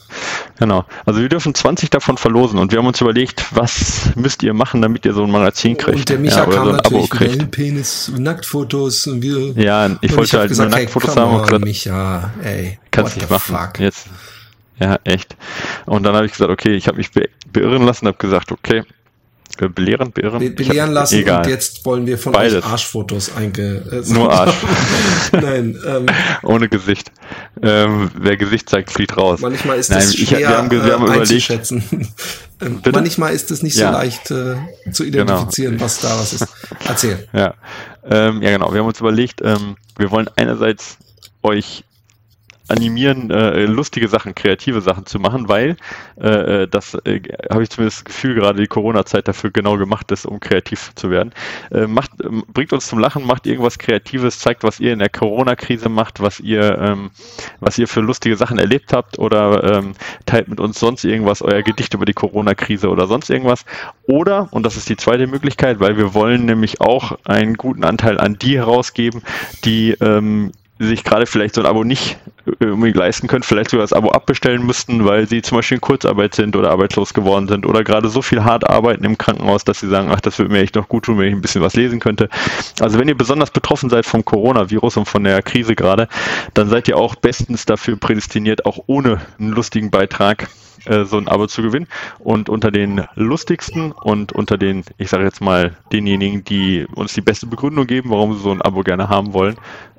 Genau. Also wir dürfen 20 davon verlosen und wir haben uns überlegt, was müsst ihr machen, damit ihr so ein Magazin kriegt. Und der Micha ja, kam so ein natürlich Abo kriegt. Penis, Nacktfotos und wir. Ja, ich wollte ich halt gesagt, nur Nacktfotos hey, haben und gesagt, Micha, ey, kannst nicht machen. Fuck? Jetzt. Ja, echt. Und dann habe ich gesagt, okay, ich habe mich be beirren lassen, habe gesagt, okay, äh, belehren, beirren? Be belehren lassen egal. und jetzt wollen wir von Beides. euch Arschfotos einge... Äh, Nur Arsch. Nein. Ähm, Ohne Gesicht. Ähm, wer Gesicht zeigt, flieht raus. Manchmal ist das schwer ich, wir haben, wir haben äh, einzuschätzen. ähm, manchmal ist es nicht ja. so leicht äh, zu genau. identifizieren, genau. was da was ist. Erzähl. Ja, ähm, ja genau. Wir haben uns überlegt, ähm, wir wollen einerseits euch animieren, äh, lustige Sachen, kreative Sachen zu machen, weil äh, äh das äh, habe ich zumindest das Gefühl, gerade die Corona-Zeit dafür genau gemacht ist, um kreativ zu werden. Äh, macht, ähm, bringt uns zum Lachen, macht irgendwas Kreatives, zeigt, was ihr in der Corona-Krise macht, was ihr, ähm, was ihr für lustige Sachen erlebt habt oder ähm, teilt mit uns sonst irgendwas, euer Gedicht über die Corona-Krise oder sonst irgendwas. Oder, und das ist die zweite Möglichkeit, weil wir wollen nämlich auch einen guten Anteil an die herausgeben, die ähm, sich gerade vielleicht so ein Abo nicht äh, unbedingt leisten können, vielleicht sogar das Abo abbestellen müssten, weil sie zum Beispiel in Kurzarbeit sind oder arbeitslos geworden sind oder gerade so viel hart arbeiten im Krankenhaus, dass sie sagen, ach, das würde mir echt noch gut tun, wenn ich ein bisschen was lesen könnte. Also wenn ihr besonders betroffen seid vom Coronavirus und von der Krise gerade, dann seid ihr auch bestens dafür prädestiniert, auch ohne einen lustigen Beitrag äh, so ein Abo zu gewinnen. Und unter den lustigsten und unter den, ich sage jetzt mal, denjenigen, die uns die beste Begründung geben, warum sie so ein Abo gerne haben wollen,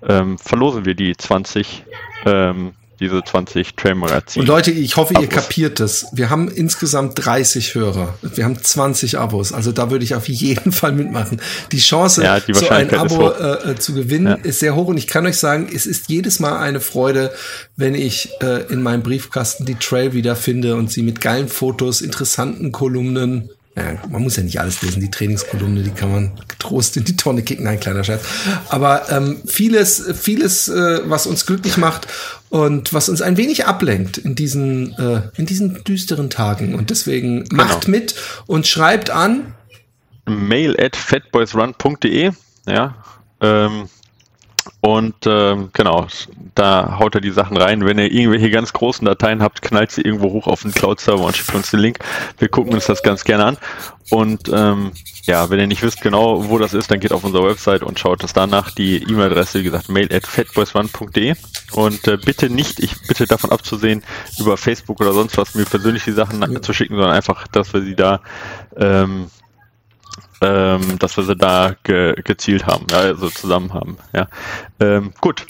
ähm, verlosen wir die 20 ähm, diese 20 Trail-Magazine. Und Leute, ich hoffe, Abos. ihr kapiert das. Wir haben insgesamt 30 Hörer. Wir haben 20 Abos. Also da würde ich auf jeden Fall mitmachen. Die Chance, ja, die so ein Abo äh, zu gewinnen, ja. ist sehr hoch. Und ich kann euch sagen, es ist jedes Mal eine Freude, wenn ich äh, in meinem Briefkasten die Trail wiederfinde und sie mit geilen Fotos, interessanten Kolumnen, ja, man muss ja nicht alles lesen. Die Trainingskolumne, die kann man getrost in die Tonne kicken. Nein, kleiner Scherz. Aber ähm, vieles, vieles, äh, was uns glücklich macht und was uns ein wenig ablenkt in diesen, äh, in diesen düsteren Tagen. Und deswegen genau. macht mit und schreibt an mail at fatboysrun.de. Ja, ähm, und ähm, genau, da haut er die Sachen rein. Wenn ihr irgendwelche ganz großen Dateien habt, knallt sie irgendwo hoch auf den Cloud-Server und schickt uns den Link. Wir gucken uns das ganz gerne an. Und ähm, ja, wenn ihr nicht wisst genau, wo das ist, dann geht auf unsere Website und schaut es danach. Die E-Mail-Adresse, wie gesagt, mail at fatboysone.de. Und äh, bitte nicht, ich bitte davon abzusehen, über Facebook oder sonst was mir persönlich die Sachen ja. zu schicken, sondern einfach, dass wir sie da ähm, ähm, dass wir sie da ge gezielt haben, ja, also zusammen haben. Ja. Ähm, gut.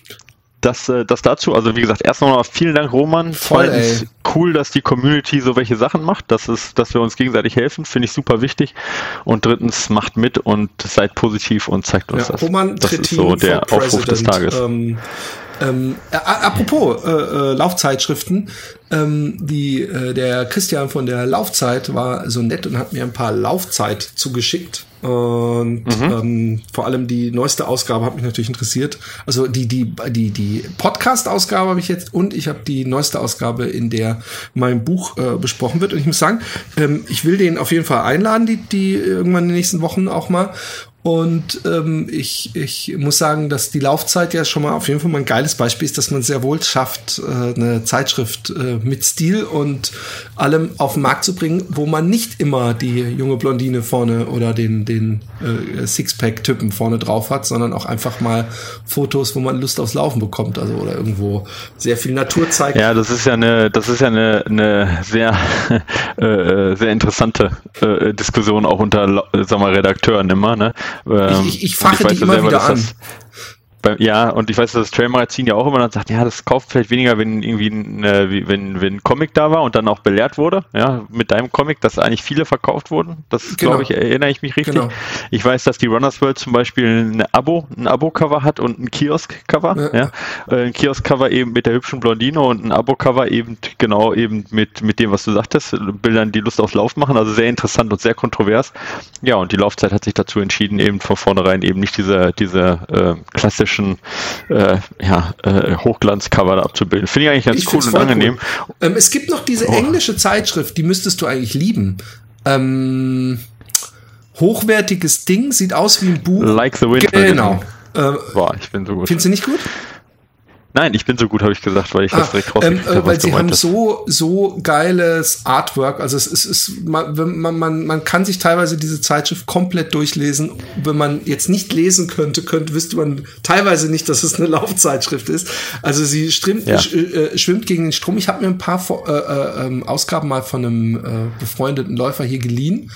Das, äh, das dazu, also wie gesagt, erst nochmal vielen Dank, Roman. Voll, Zweitens, ey. cool, dass die Community so welche Sachen macht. Das ist, dass wir uns gegenseitig helfen, finde ich super wichtig. Und drittens, macht mit und seid positiv und zeigt uns ja, das. Roman das ist so der Aufruf des Tages. Ähm, ähm, äh, apropos äh, äh, Laufzeitschriften, ähm, die, äh, der Christian von der Laufzeit war so nett und hat mir ein paar Laufzeit zugeschickt. Und mhm. ähm, vor allem die neueste Ausgabe hat mich natürlich interessiert. Also die, die, die, die Podcast-Ausgabe habe ich jetzt und ich habe die neueste Ausgabe, in der mein Buch äh, besprochen wird. Und ich muss sagen, ähm, ich will den auf jeden Fall einladen, die, die irgendwann in den nächsten Wochen auch mal. Und ähm, ich, ich muss sagen, dass die Laufzeit ja schon mal auf jeden Fall mal ein geiles Beispiel ist, dass man sehr wohl schafft, äh, eine Zeitschrift äh, mit Stil und allem auf den Markt zu bringen, wo man nicht immer die junge Blondine vorne oder den, den äh, Sixpack-Typen vorne drauf hat, sondern auch einfach mal Fotos, wo man Lust aufs Laufen bekommt, also oder irgendwo sehr viel Natur zeigt. Ja, das ist ja eine, das ist ja eine, eine sehr, äh, sehr interessante äh, Diskussion auch unter, sag mal, Redakteuren immer, ne? Ähm, ich, ich, ich fache ich die immer wieder an. Das, ja, und ich weiß, dass das Trail-Magazin ja auch immer dann sagt, ja, das kauft vielleicht weniger, wenn irgendwie ein, äh, wenn, wenn ein Comic da war und dann auch belehrt wurde, ja, mit deinem Comic, dass eigentlich viele verkauft wurden. Das genau. glaube ich, erinnere ich mich richtig. Genau. Ich weiß, dass die Runners World zum Beispiel eine Abo, ein Abo-Cover hat und ein Kiosk-Cover, ja. ja. Äh, ein Kiosk-Cover eben mit der hübschen Blondine und ein Abo-Cover eben genau eben mit, mit dem, was du sagtest, Bildern, die Lust aufs Lauf machen, also sehr interessant und sehr kontrovers. Ja, und die Laufzeit hat sich dazu entschieden, eben von vornherein eben nicht diese, diese äh, klassische klassischen äh, ja, äh, Hochglanzcover abzubilden. Finde ich eigentlich ganz ich cool und angenehm. Cool. Ähm, es gibt noch diese oh. englische Zeitschrift, die müsstest du eigentlich lieben. Ähm, hochwertiges Ding, sieht aus wie ein Buch. Like the Wind. Genau. Äh, Boah, ich bin so gut. Findest du nicht gut? Nein, ich bin so gut, habe ich gesagt, weil ich ah, das direkt ähm, äh, Weil sie haben so, so geiles Artwork. Also es ist, ist man, man, man, man kann sich teilweise diese Zeitschrift komplett durchlesen. Wenn man jetzt nicht lesen könnte, könnte, wüsste man teilweise nicht, dass es eine Laufzeitschrift ist. Also sie strimmt, ja. sch, äh, schwimmt gegen den Strom. Ich habe mir ein paar äh, äh, ähm, Ausgaben mal von einem äh, befreundeten Läufer hier geliehen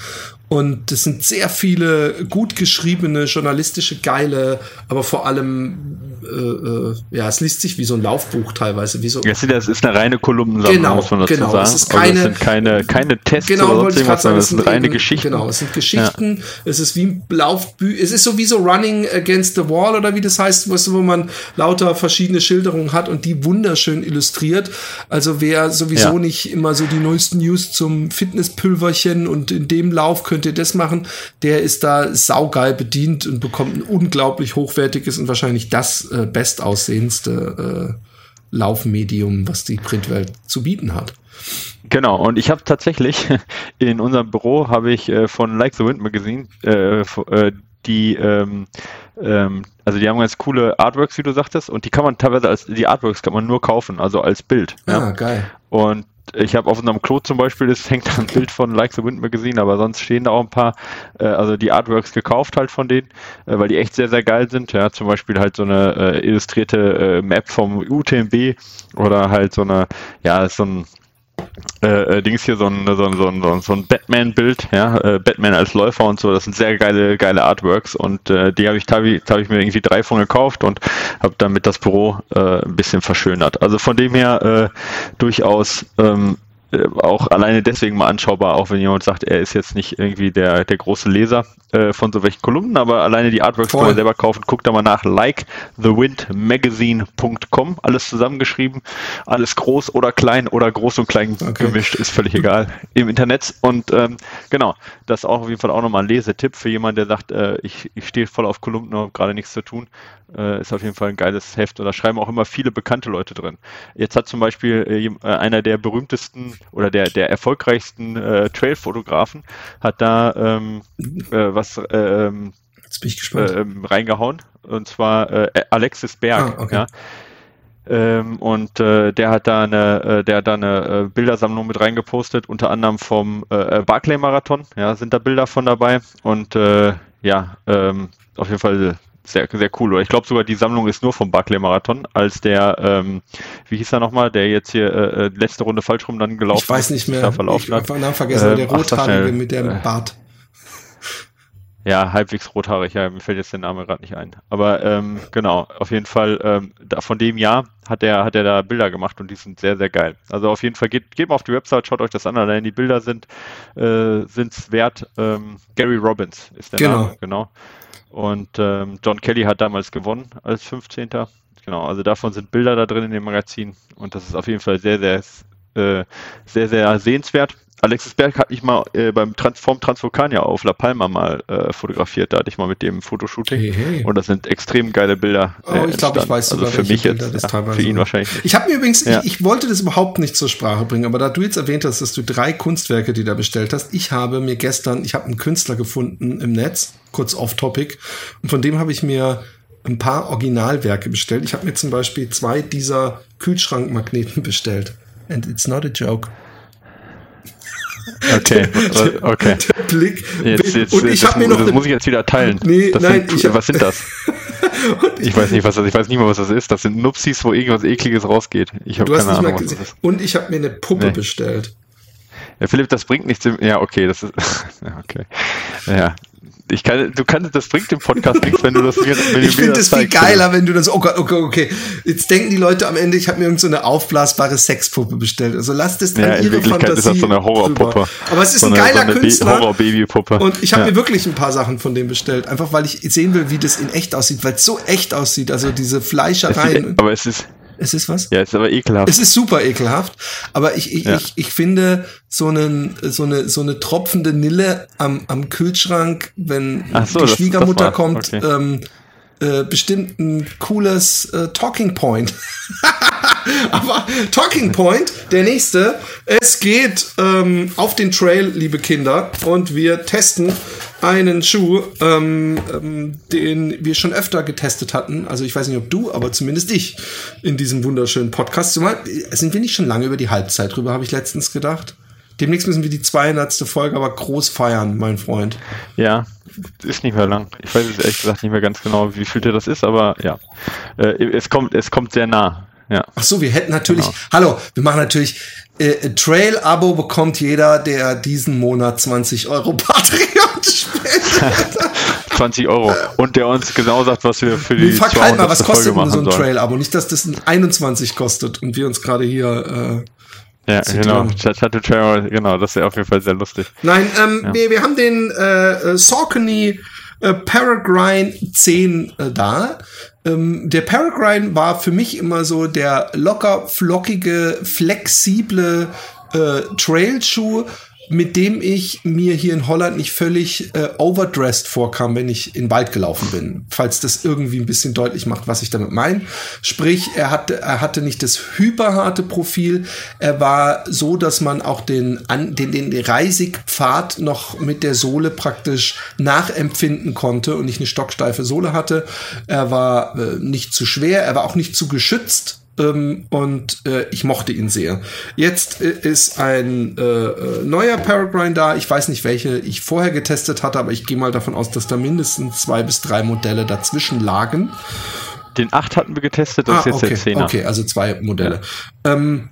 Und es sind sehr viele gut geschriebene, journalistische, geile, aber vor allem, äh, äh, ja, es liest sich wie so ein Laufbuch teilweise. Wie so ja, das ist eine reine Kolumnensammlung, genau, muss man dazu genau. sagen. Es ist keine, also es sind keine, keine Tests genau, oder sonst irgendwas, sondern es sind reine eben, Geschichten. Genau, es sind Geschichten. Ja. Es ist wie ein Laufbü es ist sowieso Running Against the Wall oder wie das heißt, wo man lauter verschiedene Schilderungen hat und die wunderschön illustriert. Also wer sowieso ja. nicht immer so die neuesten News zum Fitnesspülverchen und in dem Lauf könnt ihr das machen, der ist da saugeil bedient und bekommt ein unglaublich hochwertiges und wahrscheinlich das äh, bestaussehendste äh, Laufmedium, was die Printwelt zu bieten hat. Genau, und ich habe tatsächlich in unserem Büro habe ich äh, von Like the Wind Magazine äh, äh, die ähm, ähm, also die haben ganz coole Artworks, wie du sagtest, und die kann man teilweise als die Artworks kann man nur kaufen, also als Bild. Ah, ja. geil. Und ich habe auf unserem Klo zum Beispiel, das hängt da ein Bild von Like the Wind Magazine, aber sonst stehen da auch ein paar, äh, also die Artworks gekauft halt von denen, äh, weil die echt sehr, sehr geil sind. Ja, zum Beispiel halt so eine äh, illustrierte äh, Map vom UTMB oder halt so eine, ja, so ein äh, äh, Dings hier so ein, so ein, so ein, so ein Batman-Bild, ja, äh, Batman als Läufer und so, das sind sehr geile, geile Artworks und äh, die habe ich, hab ich, ich mir irgendwie drei von gekauft und habe damit das Büro äh, ein bisschen verschönert. Also von dem her äh, durchaus ähm, äh, auch alleine deswegen mal anschaubar, auch wenn jemand sagt, er ist jetzt nicht irgendwie der, der große Leser äh, von so welchen Kolumnen, aber alleine die Artworks kann man selber kaufen. Guckt da mal nach likethewindmagazine.com, alles zusammengeschrieben, alles groß oder klein oder groß und klein okay. gemischt, ist völlig egal im Internet. Und ähm, genau, das ist auch auf jeden Fall auch nochmal ein Lesetipp für jemanden, der sagt, äh, ich, ich stehe voll auf Kolumnen, habe gerade nichts zu tun. Äh, ist auf jeden Fall ein geiles Heft und da schreiben auch immer viele bekannte Leute drin. Jetzt hat zum Beispiel äh, äh einer der berühmtesten oder der, der erfolgreichsten Trail-Fotografen hat da ähm, äh, was ähm, Jetzt bin ich gespannt. Ähm, reingehauen und zwar äh, Alexis Berg. Ah, okay. ja. Ähm, und äh, der hat da eine, äh, der hat da eine äh, Bildersammlung mit reingepostet, unter anderem vom äh, Barclay Marathon. Ja, sind da Bilder von dabei und äh, ja, ähm, auf jeden Fall sehr, sehr cool. Oder ich glaube sogar, die Sammlung ist nur vom Barclay Marathon, als der, ähm, wie hieß er nochmal, der jetzt hier äh, äh letzte Runde falsch rum dann gelaufen ist. Ich weiß nicht mehr. Ich habe Namen vergessen, äh, der Rothaarige mit dem äh, Bart. Ja, halbwegs rothaarig, ja, mir fällt jetzt der Name gerade nicht ein. Aber ähm, genau, auf jeden Fall, ähm, da, von dem Jahr hat er hat er da Bilder gemacht und die sind sehr, sehr geil. Also auf jeden Fall geht, geht mal auf die Website, schaut euch das an, allein die Bilder sind äh, sind's wert. Ähm, Gary Robbins ist der genau. Name, genau. Und ähm, John Kelly hat damals gewonnen als 15. Genau, also davon sind Bilder da drin in dem Magazin und das ist auf jeden Fall sehr, sehr, äh, sehr, sehr sehenswert. Alexis Berg hat mich mal äh, beim Transform Transvulkania auf La Palma mal äh, fotografiert. Da hatte ich mal mit dem Fotoshooting. Hey, hey. Und das sind extrem geile Bilder. Äh, oh, ich glaube, ich weiß also für mich Bilder jetzt, ja, für ihn wahrscheinlich. Nicht. Ich habe mir übrigens, ja. ich, ich, wollte das überhaupt nicht zur Sprache bringen, aber da du jetzt erwähnt hast, dass du drei Kunstwerke, die da bestellt hast, ich habe mir gestern, ich habe einen Künstler gefunden im Netz, kurz off-topic, und von dem habe ich mir ein paar Originalwerke bestellt. Ich habe mir zum Beispiel zwei dieser Kühlschrankmagneten bestellt. And it's not a joke. Okay, okay. Der Blick. Jetzt, jetzt, und ich habe mir noch das muss ich jetzt wieder teilen. Nee, das nein, sind, ich hab, was sind das? ich weiß nicht, was das, ich weiß nicht mal, was das ist. Das sind Nupsis, wo irgendwas ekliges rausgeht. Ich habe keine Ahnung, was das ist. Und ich habe mir eine Puppe nee. bestellt. Ja, Philipp, das bringt nichts. Ja, okay, das ist okay. Ja, ich kann, du kannst, das bringt dem Podcast nichts, wenn du das mir, wenn Ich finde das viel geiler, wenn du das, okay, okay, okay. Jetzt denken die Leute am Ende, ich habe mir irgend so eine aufblasbare Sexpuppe bestellt. Also lass das dann ja, ihre in Fantasie. Ist das so eine Horrorpuppe. Aber es ist so ein geiler so Künstler. Horror-Baby-Puppe. Und ich habe ja. mir wirklich ein paar Sachen von dem bestellt. Einfach weil ich sehen will, wie das in echt aussieht, weil es so echt aussieht. Also diese Fleischereien. aber es ist, es ist was? Ja, ist aber ekelhaft. Es ist super ekelhaft. Aber ich, ich, ja. ich, ich finde so, einen, so, eine, so eine tropfende Nille am, am Kühlschrank, wenn so, die Schwiegermutter das kommt, okay. ähm, äh, bestimmt ein cooles äh, Talking Point. Aber Talking Point, der nächste. Es geht ähm, auf den Trail, liebe Kinder, und wir testen einen Schuh, ähm, ähm, den wir schon öfter getestet hatten. Also ich weiß nicht, ob du, aber zumindest ich in diesem wunderschönen Podcast. Zumal, äh, sind wir nicht schon lange über die Halbzeit drüber, habe ich letztens gedacht. Demnächst müssen wir die 200. Folge aber groß feiern, mein Freund. Ja, ist nicht mehr lang. Ich weiß jetzt ehrlich gesagt nicht mehr ganz genau, wie viel das ist, aber ja. Äh, es kommt, es kommt sehr nah. Ja. Ach so, wir hätten natürlich, genau. hallo, wir machen natürlich äh, Trail-Abo bekommt jeder, der diesen Monat 20 Euro Patreon spendet. 20 Euro. Und der uns genau sagt, was wir für die Fuck halt mal, was kostet denn so ein Trail-Abo? Nicht, dass das 21 kostet und wir uns gerade hier äh, ja, genau. Chatte Trail, genau, das ist auf jeden Fall sehr lustig. Nein, ähm, ja. wir, wir haben den äh, äh Saucony äh, Peregrine 10 äh, da. Ähm, der Peregrine war für mich immer so der locker, flockige, flexible äh, Trailschuh, mit dem ich mir hier in Holland nicht völlig äh, overdressed vorkam, wenn ich in den Wald gelaufen bin. Falls das irgendwie ein bisschen deutlich macht, was ich damit meine. Sprich, er hatte, er hatte nicht das hyperharte Profil. Er war so, dass man auch den, an, den, den Reisigpfad noch mit der Sohle praktisch nachempfinden konnte und nicht eine stocksteife Sohle hatte. Er war äh, nicht zu schwer, er war auch nicht zu geschützt ähm, und äh, ich mochte ihn sehr. Jetzt äh, ist ein äh, äh, neuer Peregrine da. Ich weiß nicht, welche ich vorher getestet hatte, aber ich gehe mal davon aus, dass da mindestens zwei bis drei Modelle dazwischen lagen. Den 8 hatten wir getestet, das ah, ist jetzt okay, der 10er. Okay, also zwei Modelle. Ja. Ähm,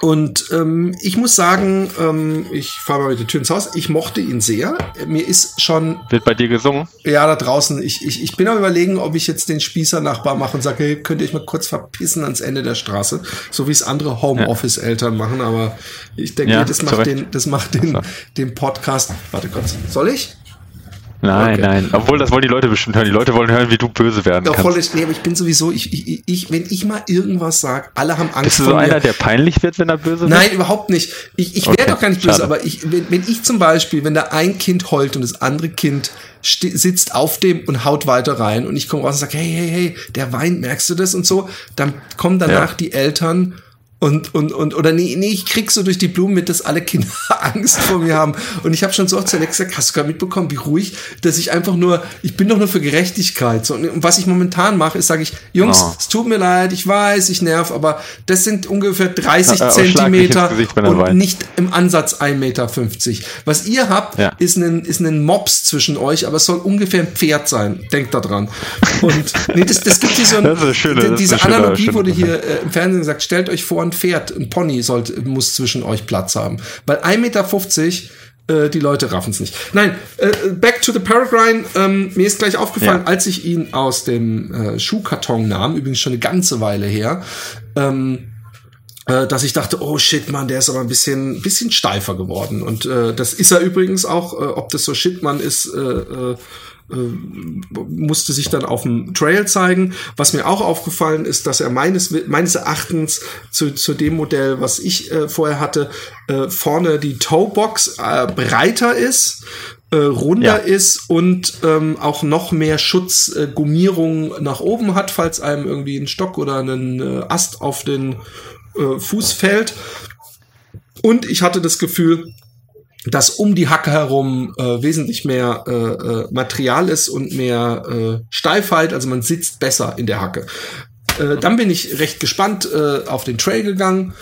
und ähm, ich muss sagen, ähm, ich fahre mal mit der Tür ins Haus. Ich mochte ihn sehr. Mir ist schon. Wird bei dir gesungen? Ja, da draußen. Ich, ich, ich bin am überlegen, ob ich jetzt den Spießer-Nachbar mache und sage, hey, könnt ihr euch mal kurz verpissen ans Ende der Straße, so wie es andere Homeoffice-Eltern machen. Aber ich denke, ja, das macht den, das macht den, den Podcast. Warte kurz. Soll ich? Nein, okay. nein. Obwohl, das wollen die Leute bestimmt hören. Die Leute wollen hören, wie du böse werden ja, kannst. Voll, nee, aber ich bin sowieso, ich, ich, ich, wenn ich mal irgendwas sage, alle haben Angst Bist du so einer, der peinlich wird, wenn er böse wird? Nein, überhaupt nicht. Ich, ich okay, werde doch gar nicht böse, schade. aber ich, wenn, wenn ich zum Beispiel, wenn da ein Kind heult und das andere Kind sitzt auf dem und haut weiter rein und ich komme raus und sage, hey, hey, hey, der weint, merkst du das und so, dann kommen danach ja. die Eltern und, und, und, oder nee, nee, ich krieg so durch die Blumen mit, dass alle Kinder Angst vor mir haben. Und ich habe schon so oft zu Alexa, hast du gerade mitbekommen, wie ruhig, dass ich einfach nur, ich bin doch nur für Gerechtigkeit. So, und was ich momentan mache, ist, sage ich, Jungs, oh. es tut mir leid, ich weiß, ich nerv, aber das sind ungefähr 30 Na, äh, Zentimeter und nicht im Ansatz 1,50 Meter. Was ihr habt, ja. ist ein, ist ein Mops zwischen euch, aber es soll ungefähr ein Pferd sein. Denkt da dran. Und nee, das, das gibt hier so ein, schöne, diese Analogie wurde hier äh, im Fernsehen gesagt, stellt euch vor, ein Pferd, ein Pony sollte, muss zwischen euch Platz haben. Weil 1,50 Meter äh, die Leute raffen es nicht. Nein, äh, back to the Peregrine. Ähm, mir ist gleich aufgefallen, ja. als ich ihn aus dem äh, Schuhkarton nahm, übrigens schon eine ganze Weile her, ähm, äh, dass ich dachte, oh shit, man, der ist aber ein bisschen, bisschen steifer geworden. Und äh, das ist er übrigens auch, äh, ob das so shit man ist, äh, äh, musste sich dann auf dem Trail zeigen. Was mir auch aufgefallen ist, dass er meines, meines Erachtens zu, zu dem Modell, was ich äh, vorher hatte, äh, vorne die Toebox äh, breiter ist, äh, runder ja. ist und ähm, auch noch mehr Schutzgummierung äh, nach oben hat, falls einem irgendwie ein Stock oder ein äh, Ast auf den äh, Fuß fällt. Und ich hatte das Gefühl, dass um die Hacke herum äh, wesentlich mehr äh, äh, Material ist und mehr äh, Steifheit, also man sitzt besser in der Hacke. Äh, dann bin ich recht gespannt äh, auf den Trail gegangen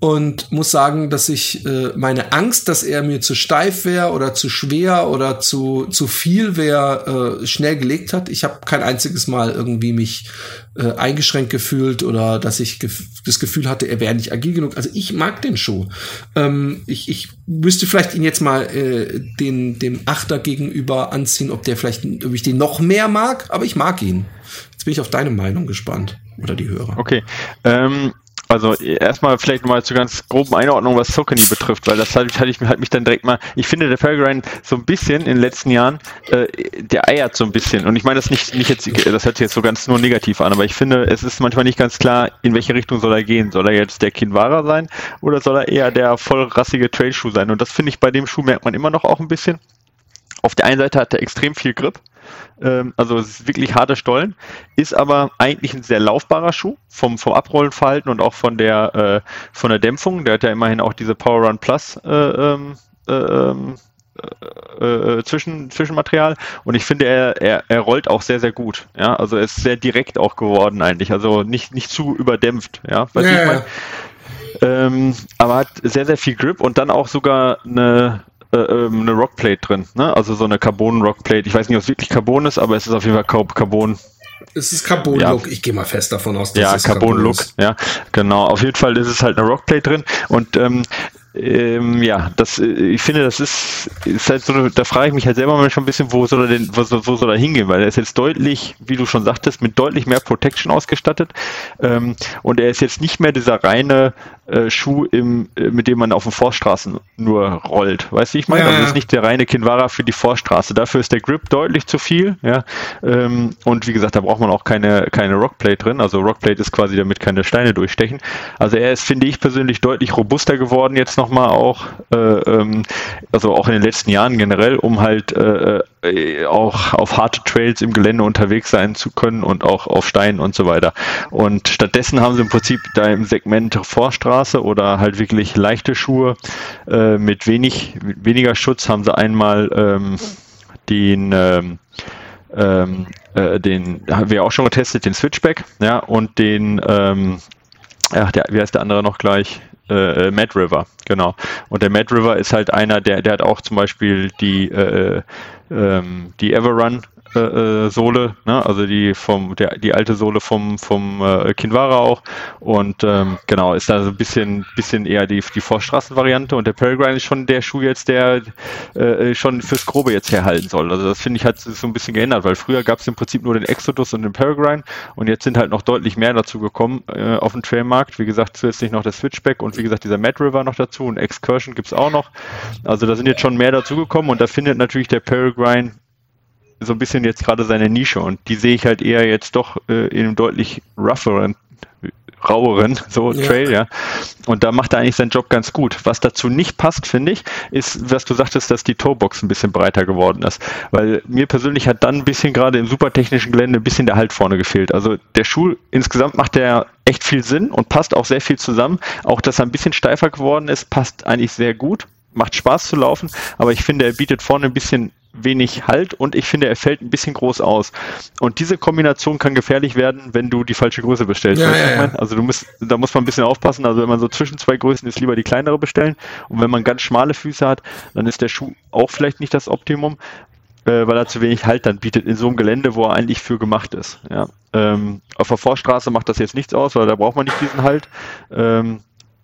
und muss sagen, dass ich äh, meine Angst, dass er mir zu steif wäre oder zu schwer oder zu zu viel wäre, äh, schnell gelegt hat. Ich habe kein einziges Mal irgendwie mich äh, eingeschränkt gefühlt oder dass ich gef das Gefühl hatte, er wäre nicht agil genug. Also ich mag den Schuh. Ähm, ich, ich müsste vielleicht ihn jetzt mal äh, den dem Achter gegenüber anziehen, ob der vielleicht, ob ich den noch mehr mag, aber ich mag ihn. Jetzt bin ich auf deine Meinung gespannt oder die Hörer. Okay. Ähm, also erstmal vielleicht mal zur ganz groben Einordnung, was Sokani betrifft, weil das hatte ich, halt mich dann direkt mal, ich finde der Peregrine so ein bisschen in den letzten Jahren, äh, der eiert so ein bisschen. Und ich meine das nicht, nicht jetzt, das hört sich jetzt so ganz nur negativ an, aber ich finde, es ist manchmal nicht ganz klar, in welche Richtung soll er gehen. Soll er jetzt der Kinvara sein oder soll er eher der vollrassige Trailschuh sein? Und das finde ich bei dem Schuh merkt man immer noch auch ein bisschen. Auf der einen Seite hat er extrem viel Grip, ähm, also es ist wirklich harte Stollen, ist aber eigentlich ein sehr laufbarer Schuh vom, vom Abrollenverhalten und auch von der, äh, von der Dämpfung. Der hat ja immerhin auch diese Power Run Plus äh, ähm, äh, ähm, äh, äh, Zwischen, Zwischenmaterial und ich finde, er, er, er rollt auch sehr, sehr gut. Ja, also er ist sehr direkt auch geworden eigentlich, also nicht, nicht zu überdämpft. Ja, weiß ja, ich mein. Ähm, aber hat sehr, sehr viel Grip und dann auch sogar eine, äh, ähm, eine Rockplate drin, ne? Also so eine Carbon Rockplate. Ich weiß nicht, ob es wirklich Carbon ist, aber es ist auf jeden Fall Carbon Es ist Carbon-Look. Ja. Ich gehe mal fest davon aus, dass ja, es Carbon-Look. Carbon ja, genau. Auf jeden Fall ist es halt eine Rockplate drin. Und ähm, ähm, ja, das, äh, ich finde, das ist, ist halt so, da frage ich mich halt selber manchmal ein bisschen, wo soll er denn, wo, wo soll er hingehen, weil er ist jetzt deutlich, wie du schon sagtest, mit deutlich mehr Protection ausgestattet ähm, und er ist jetzt nicht mehr dieser reine äh, Schuh, im, äh, mit dem man auf den Vorstraßen nur rollt. Weißt du, ich meine? Ja, also ist nicht der reine Kinvara für die Vorstraße. Dafür ist der Grip deutlich zu viel. Ja? Ähm, und wie gesagt, da braucht man auch keine, keine Rockplate drin. Also Rockplate ist quasi, damit keine Steine durchstechen. Also er ist, finde ich persönlich, deutlich robuster geworden jetzt nochmal auch. Äh, ähm, also auch in den letzten Jahren generell, um halt äh, äh, auch auf harte Trails im Gelände unterwegs sein zu können und auch auf Steinen und so weiter. Und stattdessen haben sie im Prinzip da im Segment Vorstraße oder halt wirklich leichte Schuhe mit wenig mit weniger Schutz haben sie einmal ähm, den ähm, ähm, äh, den haben wir auch schon getestet, den Switchback, ja, und den ähm, ach, der, wie heißt der andere noch gleich? Äh, äh, Mad River, genau. Und der Mad River ist halt einer, der, der hat auch zum Beispiel die, äh, ähm, die Everrun äh, äh, Sohle, ne? also die vom der die alte Sohle vom vom äh, Kinvara auch und ähm, genau ist da so ein bisschen bisschen eher die die Vorstraßenvariante und der Peregrine ist schon der Schuh jetzt der äh, schon fürs Grobe jetzt herhalten soll. Also das finde ich hat sich so ein bisschen geändert, weil früher gab es im Prinzip nur den Exodus und den Peregrine und jetzt sind halt noch deutlich mehr dazu gekommen äh, auf dem Trailmarkt. Wie gesagt zusätzlich noch der Switchback und wie gesagt dieser Mad River noch dazu und Excursion gibt's auch noch. Also da sind jetzt schon mehr dazu gekommen und da findet natürlich der Peregrine so ein bisschen jetzt gerade seine Nische und die sehe ich halt eher jetzt doch äh, in einem deutlich rougheren raueren so ja. Trail, ja. Und da macht er eigentlich seinen Job ganz gut. Was dazu nicht passt, finde ich, ist, was du sagtest, dass die Toebox ein bisschen breiter geworden ist. Weil mir persönlich hat dann ein bisschen gerade im supertechnischen Gelände ein bisschen der Halt vorne gefehlt. Also der Schuh insgesamt macht der echt viel Sinn und passt auch sehr viel zusammen. Auch, dass er ein bisschen steifer geworden ist, passt eigentlich sehr gut macht Spaß zu laufen, aber ich finde, er bietet vorne ein bisschen wenig Halt und ich finde, er fällt ein bisschen groß aus. Und diese Kombination kann gefährlich werden, wenn du die falsche Größe bestellst. Ja, ja, ja. Also du musst, da muss man ein bisschen aufpassen. Also wenn man so zwischen zwei Größen ist, lieber die kleinere bestellen. Und wenn man ganz schmale Füße hat, dann ist der Schuh auch vielleicht nicht das Optimum, äh, weil er zu wenig Halt dann bietet in so einem Gelände, wo er eigentlich für gemacht ist. Ja. Ähm, auf der Vorstraße macht das jetzt nichts aus, weil da braucht man nicht diesen Halt. Ähm,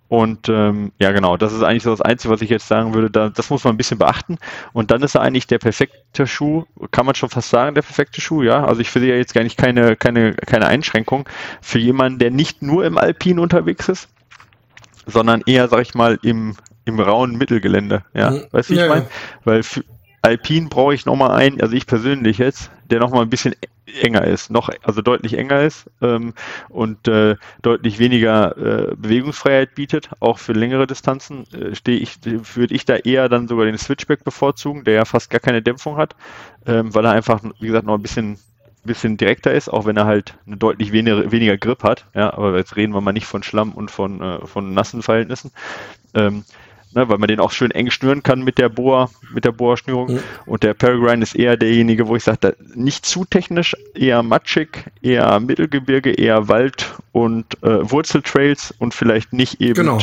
und ähm, ja, genau, das ist eigentlich so das Einzige, was ich jetzt sagen würde. Da, das muss man ein bisschen beachten. Und dann ist er eigentlich der perfekte Schuh, kann man schon fast sagen, der perfekte Schuh, ja. Also ich sehe ja jetzt gar nicht keine, keine, keine Einschränkung für jemanden, der nicht nur im Alpin unterwegs ist, sondern eher, sag ich mal, im, im rauen Mittelgelände. Ja, mhm. weißt du, wie ja, ich meine? Weil für Alpin brauche ich nochmal einen, also ich persönlich jetzt, der nochmal ein bisschen enger ist, noch, also deutlich enger ist ähm, und äh, deutlich weniger äh, Bewegungsfreiheit bietet, auch für längere Distanzen, äh, stehe ich, würde ich da eher dann sogar den Switchback bevorzugen, der ja fast gar keine Dämpfung hat, ähm, weil er einfach, wie gesagt, noch ein bisschen bisschen direkter ist, auch wenn er halt eine deutlich weniger, weniger Grip hat. Ja, aber jetzt reden wir mal nicht von Schlamm und von, äh, von nassen Verhältnissen. Ähm, ne, weil man den auch schön eng schnüren kann mit der Bohr, mit der Bohrschnürung. Mhm. Und der Peregrine ist eher derjenige, wo ich sage, nicht zu technisch, eher matschig, eher Mittelgebirge, eher Wald und äh, Wurzeltrails und vielleicht nicht eben genau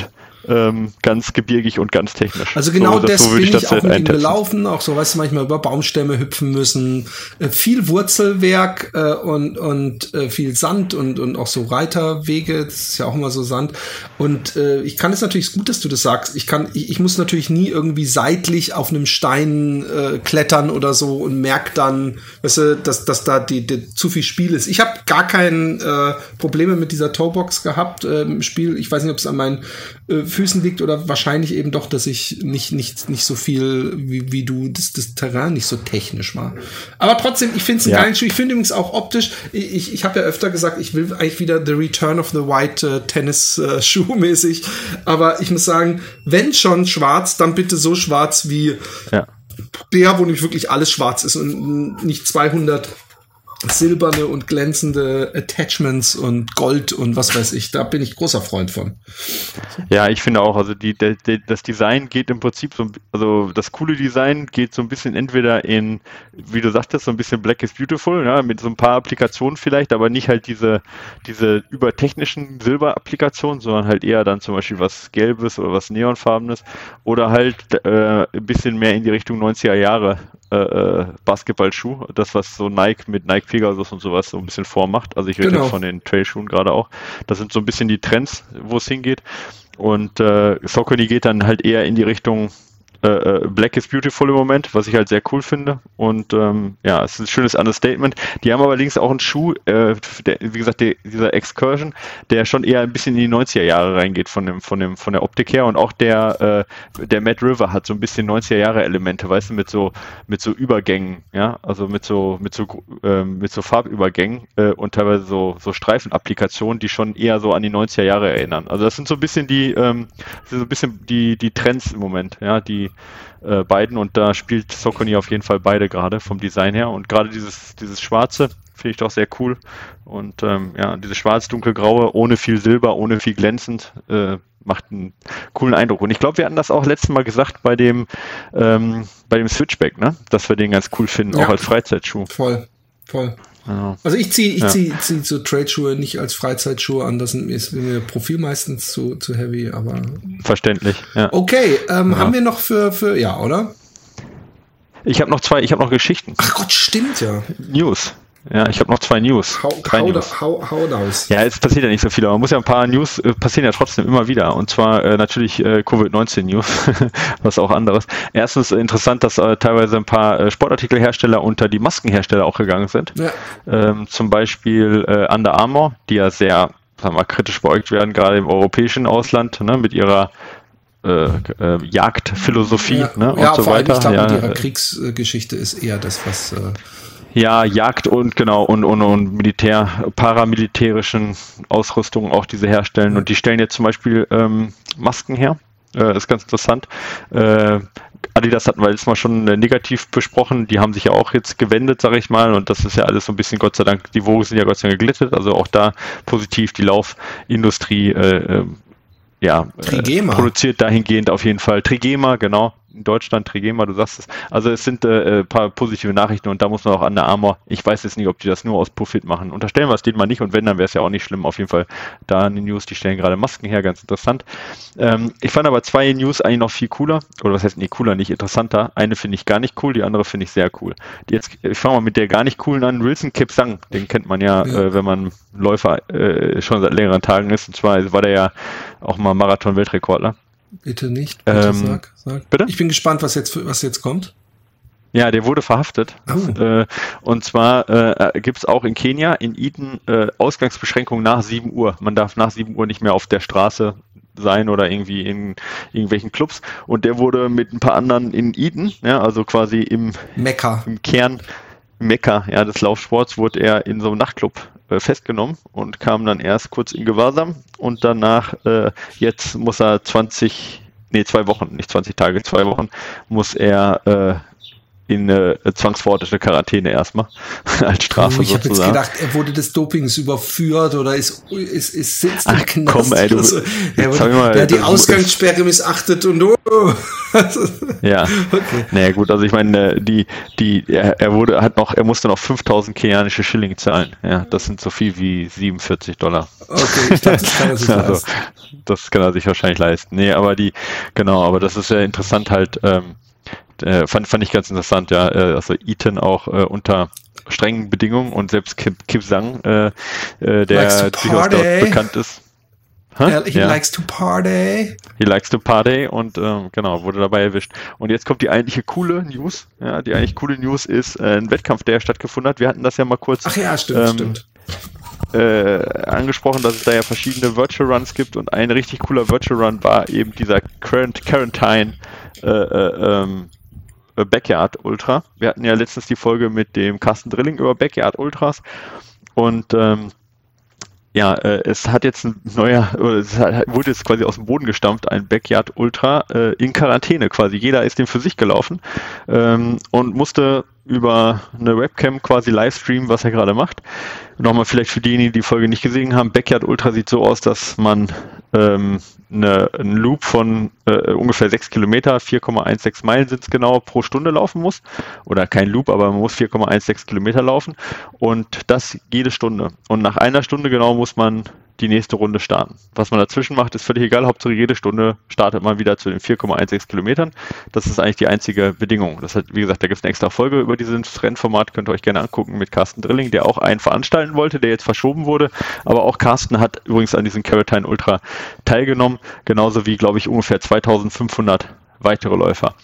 ähm, ganz gebirgig und ganz technisch. Also genau so, das, so bin ich, ich auch mit ihm gelaufen, auch so, weißt du, manchmal über Baumstämme hüpfen müssen, äh, viel Wurzelwerk äh, und, und äh, viel Sand und, und auch so Reiterwege, das ist ja auch immer so Sand. Und äh, ich kann es natürlich, gut, dass du das sagst, ich kann, ich, ich muss natürlich nie irgendwie seitlich auf einem Stein äh, klettern oder so und merk dann, weißt du, dass, dass da die, die zu viel Spiel ist. Ich habe gar kein äh, Probleme mit dieser Toebox gehabt äh, im Spiel. Ich weiß nicht, ob es an meinen äh, Füßen liegt oder wahrscheinlich eben doch, dass ich nicht, nicht, nicht so viel wie, wie du, das, das Terrain nicht so technisch war. Aber trotzdem, ich finde es ein ja. geiles Schuh. Ich finde übrigens auch optisch, ich, ich habe ja öfter gesagt, ich will eigentlich wieder The Return of the White äh, Tennis äh, Schuh mäßig. Aber ich muss sagen, wenn schon schwarz, dann bitte so schwarz wie ja. der, wo nicht wirklich alles schwarz ist und nicht 200 silberne und glänzende Attachments und Gold und was weiß ich. Da bin ich großer Freund von. Ja, ich finde auch, also die, die, das Design geht im Prinzip so, also das coole Design geht so ein bisschen entweder in, wie du sagtest, so ein bisschen Black is Beautiful, ja, mit so ein paar Applikationen vielleicht, aber nicht halt diese, diese übertechnischen Silber-Applikationen, sondern halt eher dann zum Beispiel was Gelbes oder was Neonfarbenes oder halt äh, ein bisschen mehr in die Richtung 90er Jahre äh, äh, Basketballschuh, das was so Nike mit Nike Pegasus und sowas so ein bisschen vormacht. Also ich rede genau. von den Trailschuhen gerade auch. Das sind so ein bisschen die Trends, wo es hingeht. Und äh, Saucony geht dann halt eher in die Richtung äh, äh, Black is Beautiful im Moment, was ich halt sehr cool finde. Und ähm, ja, es ist ein schönes Understatement. Die haben allerdings auch einen Schuh, äh, der, wie gesagt, der, dieser Excursion, der schon eher ein bisschen in die 90er Jahre reingeht von dem, von dem, von der Optik her. Und auch der, äh, der Mad River hat so ein bisschen 90er Jahre Elemente, weißt du, mit so, mit so Übergängen, ja, also mit so, mit so, äh, mit so Farbübergängen äh, und teilweise so, so Streifenapplikationen, die schon eher so an die 90er Jahre erinnern. Also das sind so ein bisschen die, ähm, so ein bisschen die, die Trends im Moment, ja, die, äh, beiden. Und da spielt Socony auf jeden Fall beide gerade vom Design her. Und gerade dieses, dieses Schwarze finde ich doch sehr cool. Und ähm, ja, dieses schwarz-dunkelgraue ohne viel Silber, ohne viel glänzend äh, macht einen coolen Eindruck. Und ich glaube, wir hatten das auch letztes Mal gesagt bei dem ähm, bei dem Switchback, ne, dass wir den ganz cool finden, ja, auch als Freizeitschuh. Voll, voll. Ja. Also ich ziehe ich ja. zieh, zieh so Trade-Schuhe nicht als Freizeitschuhe an, das ist mir Profil meistens zu, zu heavy, aber. Verständlich, ja. Okay, ähm, ja. haben wir noch für, für, ja, oder? Ich habe noch zwei, ich habe noch Geschichten. Ach Gott, stimmt ja. News. Ja, ich habe noch zwei News. Hau, Drei hau, News. Hau, hau raus. Ja, es passiert ja nicht so viel, aber man muss ja ein paar News äh, passieren ja trotzdem immer wieder. Und zwar äh, natürlich äh, Covid-19-News, was auch anderes. Erstens interessant, dass äh, teilweise ein paar äh, Sportartikelhersteller unter die Maskenhersteller auch gegangen sind. Ja. Ähm, zum Beispiel äh, Under Armour, die ja sehr sagen wir, kritisch beäugt werden, gerade im europäischen Ausland, ne, mit ihrer äh, äh, Jagdphilosophie ja, ne, ja, und so weiter. Ich glaube, ja, ihre Kriegsgeschichte ist eher das, was äh, ja, Jagd und genau und, und, und Militär, paramilitärischen Ausrüstungen auch diese herstellen. Und die stellen jetzt zum Beispiel ähm, Masken her. Äh, ist ganz interessant. Äh, Adidas hatten wir letztes Mal schon äh, negativ besprochen. Die haben sich ja auch jetzt gewendet, sage ich mal. Und das ist ja alles so ein bisschen, Gott sei Dank, die Wogen sind ja Gott sei Dank geglättet. Also auch da positiv die Laufindustrie äh, äh ja, äh, produziert dahingehend auf jeden Fall. Trigema, genau in Deutschland, Trigema, du sagst es. Also es sind äh, ein paar positive Nachrichten und da muss man auch an der Armor, ich weiß jetzt nicht, ob die das nur aus Profit machen. Unterstellen wir es denen mal nicht und wenn, dann wäre es ja auch nicht schlimm. Auf jeden Fall da in den News, die stellen gerade Masken her, ganz interessant. Ähm, ich fand aber zwei News eigentlich noch viel cooler, oder was heißt nee, cooler, nicht interessanter. Eine finde ich gar nicht cool, die andere finde ich sehr cool. Die jetzt, ich fange mal mit der gar nicht coolen an, Wilson Kipsang, den kennt man ja, ja. Äh, wenn man Läufer äh, schon seit längeren Tagen ist, und zwar war der ja auch mal Marathon-Weltrekordler. Bitte nicht. Bitte ähm, sag, sag. Bitte? Ich bin gespannt, was jetzt, was jetzt kommt. Ja, der wurde verhaftet. Oh. Äh, und zwar äh, gibt es auch in Kenia, in Eden, äh, Ausgangsbeschränkungen nach 7 Uhr. Man darf nach 7 Uhr nicht mehr auf der Straße sein oder irgendwie in irgendwelchen Clubs. Und der wurde mit ein paar anderen in Eden, ja, also quasi im, Mekka. im Kern Mekka ja, des Laufsports, wurde er in so einem Nachtclub äh, festgenommen und kam dann erst kurz in Gewahrsam und danach, äh, jetzt muss er 20, nee, zwei Wochen, nicht 20 Tage, zwei Wochen, muss er äh, in eine zwangsverordnete Quarantäne erstmal als Strafe oh, ich habe jetzt gedacht, er wurde des Dopings überführt oder ist ist ist sitzt Ach, im Knast. Komm, ey, du, so. er, wurde, mal, der hat die Ausgangssperre missachtet und oh. ja. Okay. Naja, gut, also ich meine, die die er, er wurde hat noch er musste noch 5000 kenianische Schilling zahlen. Ja, das sind so viel wie 47 Dollar. Okay, ich dachte, das kann er sich also, leisten. Das kann er sich wahrscheinlich leisten. Nee, aber die genau, aber das ist ja interessant halt ähm, äh, fand, fand ich ganz interessant, ja. Äh, also Eaton auch äh, unter strengen Bedingungen und selbst Kip, Kip Sang, äh, äh, der durchaus dort bekannt ist. Huh? He ja. likes to party. He likes to party und ähm, genau, wurde dabei erwischt. Und jetzt kommt die eigentliche coole News. Ja, die eigentlich coole News ist äh, ein Wettkampf, der stattgefunden hat. Wir hatten das ja mal kurz. Ach ja, stimmt, ähm, stimmt. Äh, angesprochen, dass es da ja verschiedene Virtual Runs gibt und ein richtig cooler Virtual Run war eben dieser Current Quarantine äh, äh, ähm, äh, Backyard Ultra. Wir hatten ja letztens die Folge mit dem Carsten Drilling über Backyard Ultras und ähm, ja, äh, es hat jetzt ein neuer, es hat, wurde jetzt quasi aus dem Boden gestampft, ein Backyard Ultra äh, in Quarantäne quasi. Jeder ist dem für sich gelaufen ähm, und musste über eine Webcam quasi livestreamen, was er gerade macht. Nochmal vielleicht für diejenigen, die die Folge nicht gesehen haben, Backyard Ultra sieht so aus, dass man ähm, eine, einen Loop von äh, ungefähr sechs Kilometer, 4,16 Meilen sind es genau pro Stunde laufen muss. Oder kein Loop, aber man muss 4,16 Kilometer laufen. Und das jede Stunde. Und nach einer Stunde genau muss man die nächste Runde starten. Was man dazwischen macht, ist völlig egal. Hauptsache jede Stunde startet man wieder zu den 4,16 Kilometern. Das ist eigentlich die einzige Bedingung. Das hat, wie gesagt, da gibt es eine extra Folge über dieses Rennformat, könnt ihr euch gerne angucken mit Carsten Drilling, der auch einen veranstalten wollte, der jetzt verschoben wurde. Aber auch Carsten hat übrigens an diesem Caratine Ultra teilgenommen, genauso wie, glaube ich, ungefähr 2500 weitere Läufer.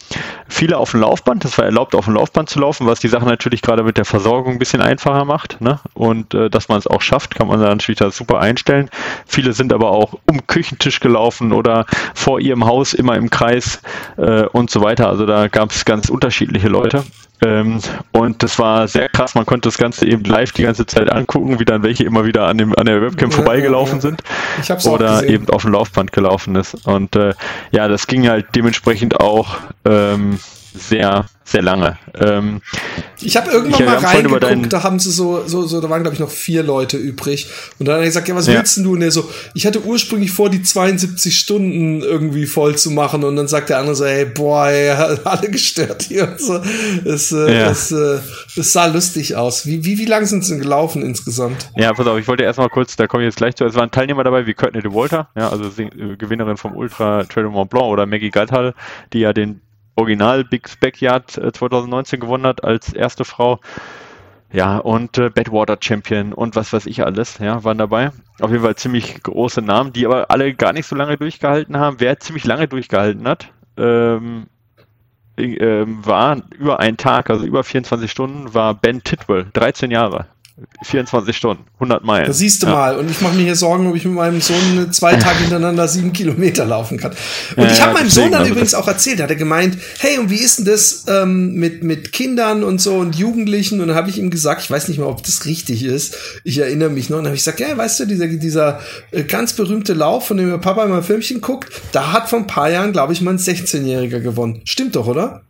Viele auf dem Laufband, das war erlaubt, auf dem Laufband zu laufen, was die Sache natürlich gerade mit der Versorgung ein bisschen einfacher macht. Ne? Und äh, dass man es auch schafft, kann man dann natürlich super einstellen. Viele sind aber auch um Küchentisch gelaufen oder vor ihrem Haus immer im Kreis äh, und so weiter. Also da gab es ganz unterschiedliche Leute. Ähm, und das war sehr krass. Man konnte das Ganze eben live die ganze Zeit angucken, wie dann welche immer wieder an, dem, an der Webcam ja, vorbeigelaufen ja, sind. Ich hab's oder eben auf dem Laufband gelaufen ist. Und äh, ja, das ging halt dementsprechend auch ähm, sehr sehr lange. Ähm, ich habe irgendwann ich, mal reingeguckt, da haben sie so, so, so da waren glaube ich noch vier Leute übrig. Und dann hat er gesagt, ja, was ja. willst du? Und er so, ich hatte ursprünglich vor, die 72 Stunden irgendwie voll zu machen. Und dann sagt der andere so, hey, boah, ey, alle gestört hier und so. Es, äh, ja. es, äh, es sah lustig aus. Wie, wie, wie lang sind sie denn gelaufen insgesamt? Ja, pass auf, ich wollte erstmal kurz, da komme ich jetzt gleich zu. Es waren Teilnehmer dabei wie Courtney de Walter, ja, also äh, Gewinnerin vom Ultra Trail Mont Blanc oder Maggie Galthal, die ja den Original Big Backyard 2019 äh, gewonnen hat als erste Frau. Ja, und äh, Badwater Champion und was weiß ich alles, ja, waren dabei. Auf jeden Fall ziemlich große Namen, die aber alle gar nicht so lange durchgehalten haben. Wer ziemlich lange durchgehalten hat, ähm, äh, war über einen Tag, also über 24 Stunden, war Ben Titwell, 13 Jahre. 24 Stunden, 100 Meilen. Da siehst du ja. mal. Und ich mache mir hier Sorgen, ob ich mit meinem Sohn zwei Tage hintereinander sieben Kilometer laufen kann. Und ja, ich habe meinem Sohn dann also übrigens auch erzählt, hat er gemeint, hey, und wie ist denn das ähm, mit, mit Kindern und so und Jugendlichen? Und dann habe ich ihm gesagt, ich weiß nicht mal, ob das richtig ist. Ich erinnere mich noch. Und dann habe ich gesagt, ja, weißt du, dieser, dieser äh, ganz berühmte Lauf, von dem Papa immer Filmchen guckt, da hat vor ein paar Jahren, glaube ich, mal ein 16-Jähriger gewonnen. Stimmt doch, oder?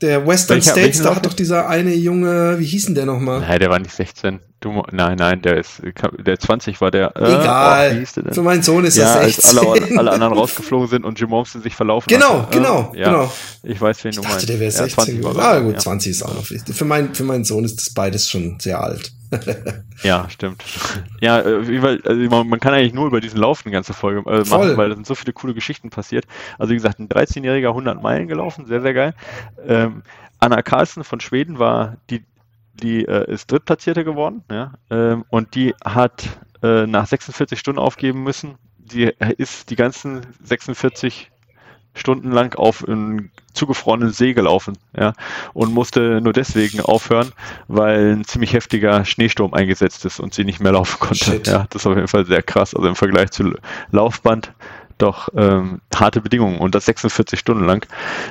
Der Western Welcher, States, da hat doch dieser eine Junge, wie hieß denn der nochmal? Nein, der war nicht 16. Du, nein, nein, der ist, der 20 war der. Äh, Egal. Oh, Für meinen Sohn ist ja, das 16. Als alle, alle anderen rausgeflogen sind und Jim Momsen sich verlaufen Genau, hat. genau, äh, ja, genau. Ich weiß, wen ich du dachte, meinst. der wäre 16. Ja, ah, gut, ja. 20 ist auch noch. Für, mein, für meinen Sohn ist das beides schon sehr alt. ja, stimmt. Ja, äh, weil, also man, kann eigentlich nur über diesen Lauf eine ganze Folge äh, machen, weil da sind so viele coole Geschichten passiert. Also wie gesagt, ein 13-Jähriger 100 Meilen gelaufen, sehr, sehr geil. Ähm, Anna Carlsen von Schweden war die, die äh, ist Drittplatzierte geworden, ja, ähm, und die hat äh, nach 46 Stunden aufgeben müssen. Die ist die ganzen 46 Stunden lang auf einen zugefrorenen See gelaufen, ja, und musste nur deswegen aufhören, weil ein ziemlich heftiger Schneesturm eingesetzt ist und sie nicht mehr laufen konnte. Shit. Ja, das ist auf jeden Fall sehr krass. Also im Vergleich zu Laufband doch ähm, harte Bedingungen und das 46 Stunden lang.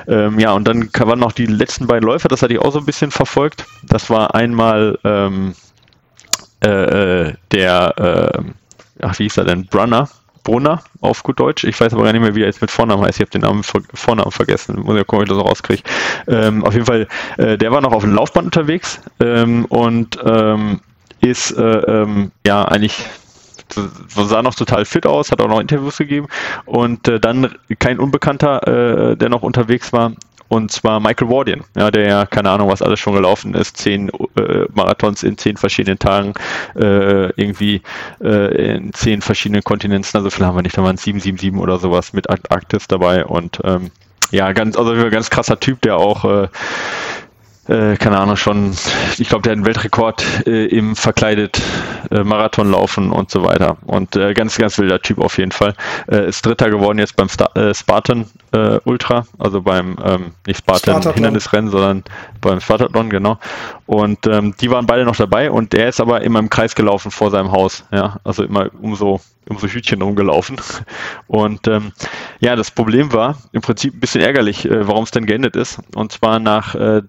Ähm, ja, und dann waren noch die letzten beiden Läufer, das hatte ich auch so ein bisschen verfolgt. Das war einmal ähm, äh, äh der, äh, ach, wie hieß er denn, Brunner, Brunner auf gut Deutsch. Ich weiß aber gar nicht mehr, wie er jetzt mit Vornamen heißt. Ich habe den Namen Vornamen vergessen. Muss ja gucken, ob ich das noch rauskriege. Ähm, auf jeden Fall, äh, der war noch auf dem Laufband unterwegs ähm, und ähm, ist äh, ähm, ja eigentlich sah noch total fit aus, hat auch noch Interviews gegeben. Und äh, dann kein Unbekannter, äh, der noch unterwegs war, und zwar Michael Wardian, ja, der ja, keine Ahnung, was alles schon gelaufen ist, zehn äh, Marathons in zehn verschiedenen Tagen, äh, irgendwie äh, in zehn verschiedenen Kontinenten, also vielleicht haben wir nicht, da waren 777 oder sowas mit Arktis dabei. Und ähm, ja, ganz, also ein ganz krasser Typ, der auch äh, keine Ahnung, schon, ich glaube, der hat einen Weltrekord äh, im verkleidet äh, Marathon laufen und so weiter. Und äh, ganz, ganz wilder Typ auf jeden Fall. Äh, ist Dritter geworden jetzt beim Star äh, Spartan äh, Ultra, also beim, ähm, nicht Spartan Hindernisrennen, sondern beim Spartathlon, genau. Und ähm, die waren beide noch dabei und der ist aber immer im Kreis gelaufen vor seinem Haus, ja, also immer um so, um so Hütchen rumgelaufen. Und ähm, ja, das Problem war im Prinzip ein bisschen ärgerlich, warum es denn geendet ist. Und zwar nach äh,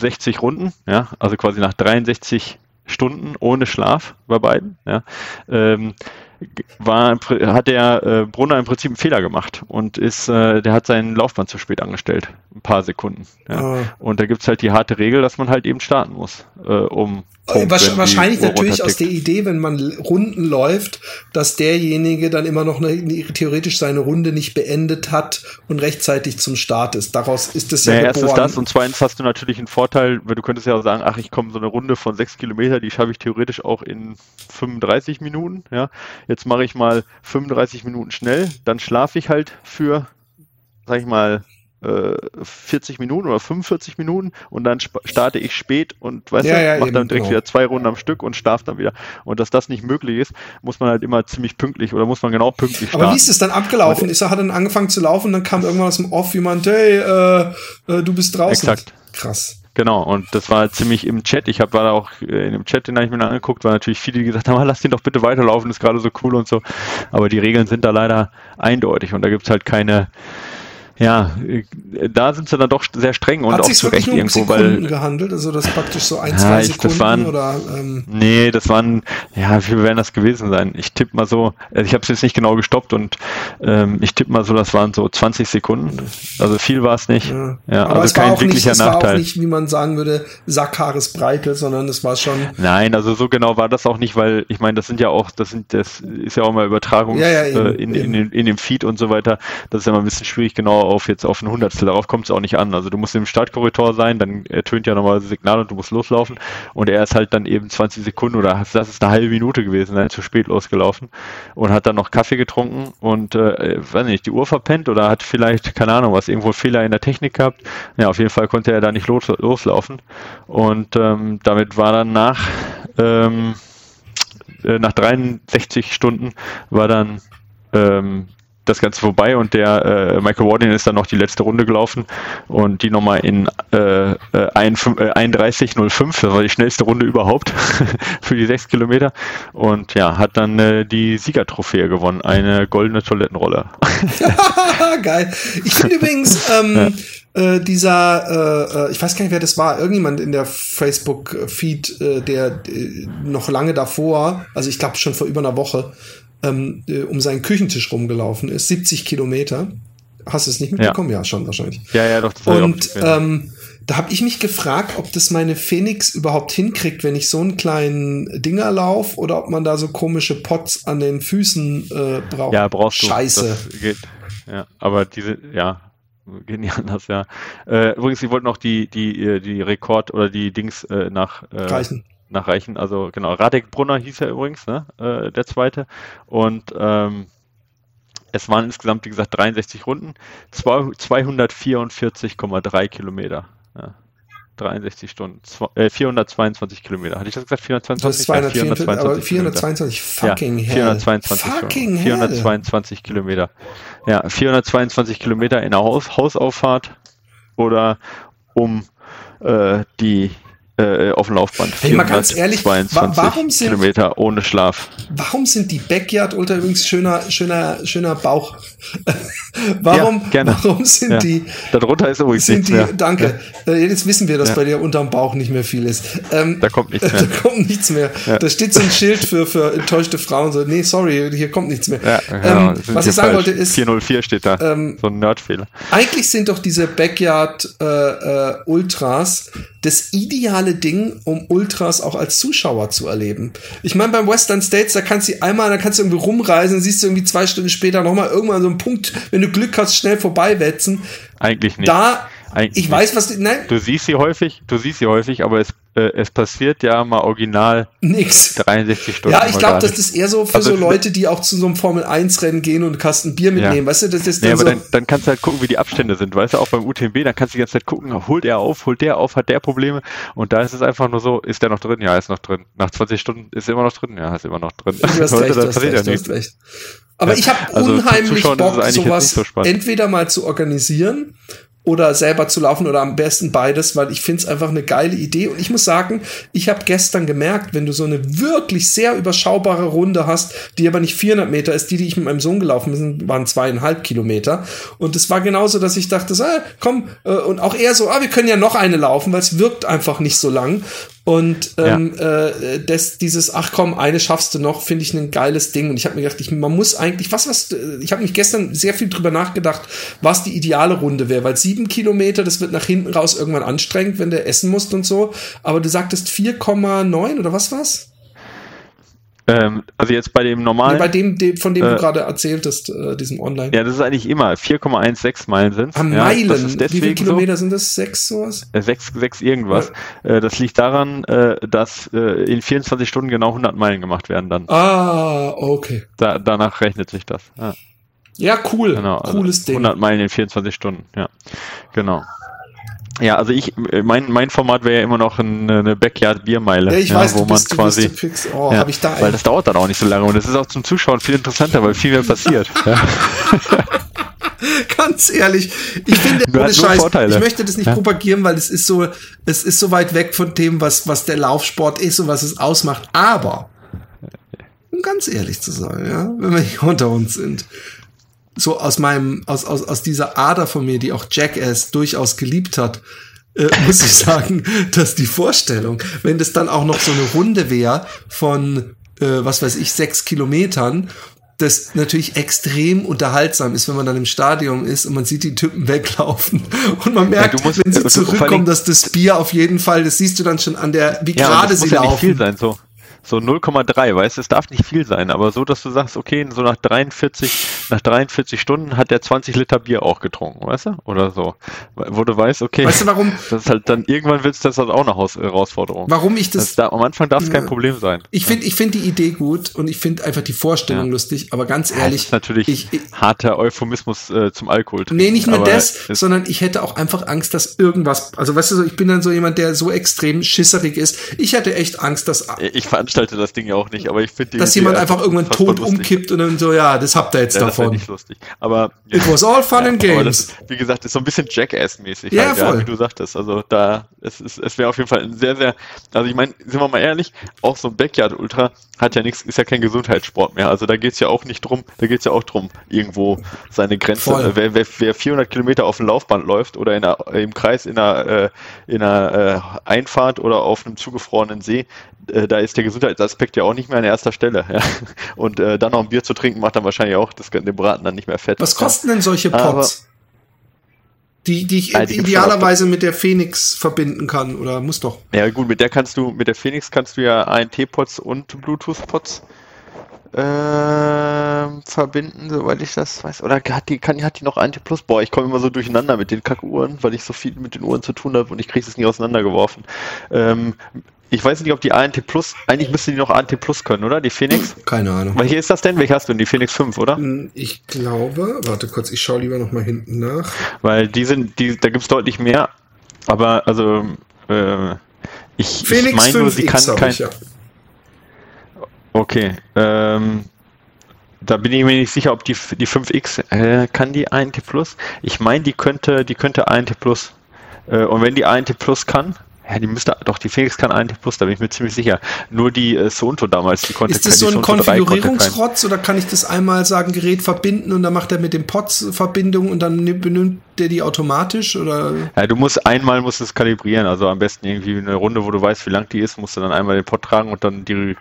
63 Runden, ja, also quasi nach 63 Stunden ohne Schlaf bei beiden, ja, ähm, war, hat der äh, Brunner im Prinzip einen Fehler gemacht und ist, äh, der hat seinen Laufband zu spät angestellt. Ein paar Sekunden. Ja. Oh. Und da gibt's halt die harte Regel, dass man halt eben starten muss, äh, um Punkt. Wahrscheinlich natürlich aus der Idee, wenn man Runden läuft, dass derjenige dann immer noch eine, theoretisch seine Runde nicht beendet hat und rechtzeitig zum Start ist. Daraus ist es ja naja, geboren. Erstens das und zweitens hast du natürlich einen Vorteil, weil du könntest ja auch sagen, ach, ich komme so eine Runde von sechs Kilometer, die schaffe ich theoretisch auch in 35 Minuten. Ja, jetzt mache ich mal 35 Minuten schnell, dann schlafe ich halt für, sag ich mal, 40 äh, Minuten oder 45 Minuten und dann starte ich spät und weißt ja, du, ja, mache dann direkt genau. wieder zwei Runden am Stück und schlafe dann wieder. Und dass das nicht möglich ist, muss man halt immer ziemlich pünktlich oder muss man genau pünktlich starten. Aber wie ist es dann abgelaufen? Ist er hat dann angefangen zu laufen, dann kam irgendwann aus dem Off jemand, hey, äh, äh, du bist draußen. Exakt. Krass. Genau, und das war ziemlich im Chat. Ich habe da auch äh, in dem Chat, den habe ich mir angeguckt, war natürlich viele, die gesagt haben, lass den doch bitte weiterlaufen, ist gerade so cool und so. Aber die Regeln sind da leider eindeutig und da gibt es halt keine, ja, da sind sie dann doch sehr streng und Hat auch zu Recht um irgendwo, Sekunden weil gehandelt, also das praktisch so ein, ja, zwei Sekunden das waren, oder ähm Nee, das waren ja, wie werden das gewesen sein? Ich tippe mal so, also ich habe es jetzt nicht genau gestoppt und ähm, ich tippe mal so, das waren so 20 Sekunden. Also viel war es nicht. Ja, ja Aber also kein wirklicher nicht, Nachteil. Es war auch nicht, wie man sagen würde, Sackhaaresbreite, sondern es war schon Nein, also so genau war das auch nicht, weil ich meine, das sind ja auch, das sind das ist ja auch mal Übertragung ja, äh, in, in, in, in dem Feed und so weiter. Das ist ja mal ein bisschen schwierig genau auf jetzt auf ein Hundertstel. Darauf kommt es auch nicht an. Also du musst im Startkorridor sein, dann ertönt ja nochmal das Signal und du musst loslaufen. Und er ist halt dann eben 20 Sekunden oder das ist eine halbe Minute gewesen, dann zu spät losgelaufen und hat dann noch Kaffee getrunken und äh, weiß nicht, die Uhr verpennt oder hat vielleicht, keine Ahnung, was irgendwo Fehler in der Technik gehabt. Ja, auf jeden Fall konnte er da nicht los, loslaufen. Und ähm, damit war dann nach ähm, äh, nach 63 Stunden war dann ähm, das Ganze vorbei und der äh, Michael Warden ist dann noch die letzte Runde gelaufen und die nochmal in äh, 31.05, äh, das war die schnellste Runde überhaupt für die sechs Kilometer und ja, hat dann äh, die Siegertrophäe gewonnen, eine goldene Toilettenrolle. Geil. Ich finde übrigens, ähm, ja. Äh, dieser, äh, äh, ich weiß gar nicht, wer das war, irgendjemand in der Facebook-Feed, äh, der äh, noch lange davor, also ich glaube schon vor über einer Woche, ähm, äh, um seinen Küchentisch rumgelaufen ist, 70 Kilometer. Hast du es nicht mitbekommen? Ja, ja schon wahrscheinlich. Ja, ja, doch. Und ähm, da habe ich mich gefragt, ob das meine Phoenix überhaupt hinkriegt, wenn ich so einen kleinen Dinger lauf oder ob man da so komische Pots an den Füßen äh, braucht. Ja, brauchst du. Scheiße. Geht. Ja, aber diese, ja, gehen nicht anders, ja. Äh, übrigens, sie wollten auch die, die, äh, die Rekord oder die Dings äh, nach äh, Reichen nachreichen. Also genau, Radek Brunner hieß er übrigens, ne? Äh, der zweite. Und ähm, es waren insgesamt, wie gesagt, 63 Runden, 244,3 Kilometer. Ja. 63 Stunden, äh, 422 Kilometer. Hatte ich das gesagt? 422? Das ist 244, ja, 422 422 fucking ja, 422 fucking 422 Kilometer. Ja, 422 Kilometer in der Haus Hausauffahrt oder um äh, die äh, auf dem Laufband. Hey, mal ganz ehrlich, warum sind, Kilometer ohne Schlaf. Warum sind die Backyard Ultra übrigens schöner, schöner, schöner Bauch? warum, ja, warum sind ja. die? Darunter ist übrigens sind die, mehr. Danke. Ja. Äh, jetzt wissen wir, dass bei dir unterm Bauch nicht mehr viel ist. Ähm, da kommt nichts mehr. Da kommt nichts mehr. Da steht so ein Schild für, für enttäuschte Frauen. So, nee, sorry, hier kommt nichts mehr. Ähm, was ich sagen falsch. wollte ist. 404 steht da. Ähm, so ein Nerdfehler. Eigentlich sind doch diese Backyard äh, äh, Ultras das ideale Ding, um Ultras auch als Zuschauer zu erleben. Ich meine, beim Western States, da kannst du einmal, da kannst du irgendwie rumreisen, siehst du irgendwie zwei Stunden später nochmal irgendwann so einen Punkt, wenn du Glück hast, schnell vorbeiwetzen. Eigentlich nicht. Da, Eigentlich ich nicht. weiß, was, nein. Du siehst sie häufig, du siehst sie häufig, aber es äh, es passiert ja mal original Nix. 63 Stunden. Ja, ich glaube, das ist eher so für also so Leute, die auch zu so einem Formel-1-Rennen gehen und Kasten Bier mitnehmen, ja. weißt du? Das ist dann ja, aber so dann, dann kannst du halt gucken, wie die Abstände sind, weißt du, auch beim UTMB, dann kannst du die ganze Zeit gucken, holt er auf, holt der auf, hat der Probleme und da ist es einfach nur so, ist der noch drin? Ja, ist noch drin. Nach 20 Stunden ist er immer noch drin? Ja, ist immer noch drin. Du hast recht, du hast recht, du hast recht. Aber ich habe also unheimlich Bock, sowas so entweder mal zu organisieren oder selber zu laufen oder am besten beides, weil ich finde es einfach eine geile Idee. Und ich muss sagen, ich habe gestern gemerkt, wenn du so eine wirklich sehr überschaubare Runde hast, die aber nicht 400 Meter ist, die, die ich mit meinem Sohn gelaufen bin, waren zweieinhalb Kilometer. Und es war genauso, dass ich dachte, so, ah, komm, äh, und auch eher so, ah, wir können ja noch eine laufen, weil es wirkt einfach nicht so lang. Und ähm, ja. äh, das, dieses, ach komm, eine schaffst du noch, finde ich ein geiles Ding. Und ich habe mir gedacht, ich, man muss eigentlich, was, was, ich habe mich gestern sehr viel drüber nachgedacht, was die ideale Runde wäre, weil sieben Kilometer, das wird nach hinten raus irgendwann anstrengend, wenn du essen musst und so. Aber du sagtest 4,9 oder was war's? Ähm, also jetzt bei dem normalen. Nee, bei dem, dem von dem äh, du gerade erzähltest, äh, diesem Online. Ja, das ist eigentlich immer 4,16 Meilen sind. Meilen? Ja, Wie viele Kilometer so, sind das? Sechs sowas? Äh, sechs, sechs irgendwas. Ja. Äh, das liegt daran, äh, dass äh, in 24 Stunden genau 100 Meilen gemacht werden dann. Ah, okay. Da, danach rechnet sich das. Ja, ja cool. Genau, also Cooles also Ding. 100 Meilen in 24 Stunden, ja. Genau. Ja, also ich, mein, mein Format wäre ja immer noch eine Backyard-Biermeile. Ja, ich ja, weiß, wo bist, man quasi, bist, oh, ja, ich da weil das dauert dann auch nicht so lange und das ist auch zum Zuschauen viel interessanter, weil viel mehr passiert. ja. Ganz ehrlich, ich finde, ohne Scheiß, ich möchte das nicht ja. propagieren, weil es ist so, es ist so weit weg von dem, was, was der Laufsport ist und was es ausmacht. Aber, um ganz ehrlich zu sein, ja, wenn wir hier unter uns sind, so aus meinem, aus, aus, aus dieser Ader von mir, die auch Jackass durchaus geliebt hat, äh, muss ich sagen, dass die Vorstellung, wenn das dann auch noch so eine Runde wäre von, äh, was weiß ich, sechs Kilometern, das natürlich extrem unterhaltsam ist, wenn man dann im Stadion ist und man sieht die Typen weglaufen und man merkt, ja, musst, wenn sie zurückkommen, dass das Bier auf jeden Fall, das siehst du dann schon an der, wie ja, gerade sie ja laufen. Nicht viel sein, so so 0,3, weißt du, es darf nicht viel sein, aber so, dass du sagst, okay, so nach 43, nach 43 Stunden hat der 20 Liter Bier auch getrunken, weißt du? Oder so. Wo du weißt, okay. Weißt du, warum? Das ist halt dann, irgendwann wird es das halt auch eine Herausforderung. Warum ich das. das da, am Anfang darf es kein Problem sein. Ich finde, ich finde die Idee gut und ich finde einfach die Vorstellung ja. lustig, aber ganz ehrlich. Das ist natürlich ich, ich, harter Euphemismus äh, zum Alkohol. Trinken, nee, nicht nur das, sondern ich hätte auch einfach Angst, dass irgendwas, also weißt du, ich bin dann so jemand, der so extrem schisserig ist. Ich hätte echt Angst, dass. Ich veranstalte das Ding ja auch nicht, aber ich finde Dass jemand einfach irgendwann tot lustig. umkippt und dann so, ja, das habt ihr jetzt ja, davon. Das nicht lustig. Aber. Ja. It was all fun ja, and games. Das, wie gesagt, ist so ein bisschen Jackass-mäßig. Ja, halt, voll. Ja, wie du sagtest. Also da, es, es, es wäre auf jeden Fall ein sehr, sehr, also ich meine, sind wir mal ehrlich, auch so ein Backyard-Ultra hat ja nichts, ist ja kein Gesundheitssport mehr. Also da geht's ja auch nicht drum, da geht's ja auch drum, irgendwo seine Grenze. Voll. Wer, wer, wer 400 Kilometer auf dem Laufband läuft oder in einer, im Kreis in einer, äh, in einer äh, Einfahrt oder auf einem zugefrorenen See, äh, da ist der Gesundheitsaspekt ja auch nicht mehr an erster Stelle. Ja. Und äh, dann noch ein Bier zu trinken, macht dann wahrscheinlich auch das, den Braten dann nicht mehr fett. Was kosten denn solche Pots? Aber, die, die ich die idealerweise mit der Phoenix verbinden kann, oder muss doch. Ja, gut, mit der kannst du, mit der Phoenix kannst du ja ANT-Pots und Bluetooth-Pots äh, verbinden, soweit ich das weiß. Oder hat die, kann, hat die noch ANT Plus? Boah, ich komme immer so durcheinander mit den Kackuhren, weil ich so viel mit den Uhren zu tun habe und ich kriege es nie auseinandergeworfen. Ähm, ich weiß nicht, ob die ANT Plus, eigentlich müsste die noch ANT Plus können, oder? Die Phoenix? Keine Ahnung. Welche ist das denn? Welche hast du denn? Die Phoenix 5, oder? Hm, ich glaube, warte kurz, ich schaue lieber nochmal hinten nach. Weil die sind, die, da gibt es deutlich mehr. Aber, also, äh, ich, Phoenix ich meine nur, sie kann kein. Ich, ja. Okay, ähm, da bin ich mir nicht sicher, ob die, die 5X, äh, kann die ANT Plus? Ich meine, die könnte, die könnte ANT Plus. Äh, und wenn die ANT Plus kann, ja, die müsste, doch, die Phoenix kann ANT Plus, da bin ich mir ziemlich sicher. Nur die äh, Sonto damals, die konnte Ist das so ein Konfigurierungsrotz oder kann ich das einmal sagen, Gerät verbinden und dann macht er mit dem POTS Verbindung und dann benimmt der die automatisch oder? Ja, du musst einmal musst es kalibrieren, also am besten irgendwie eine Runde, wo du weißt, wie lang die ist, musst du dann einmal den Pod tragen und dann die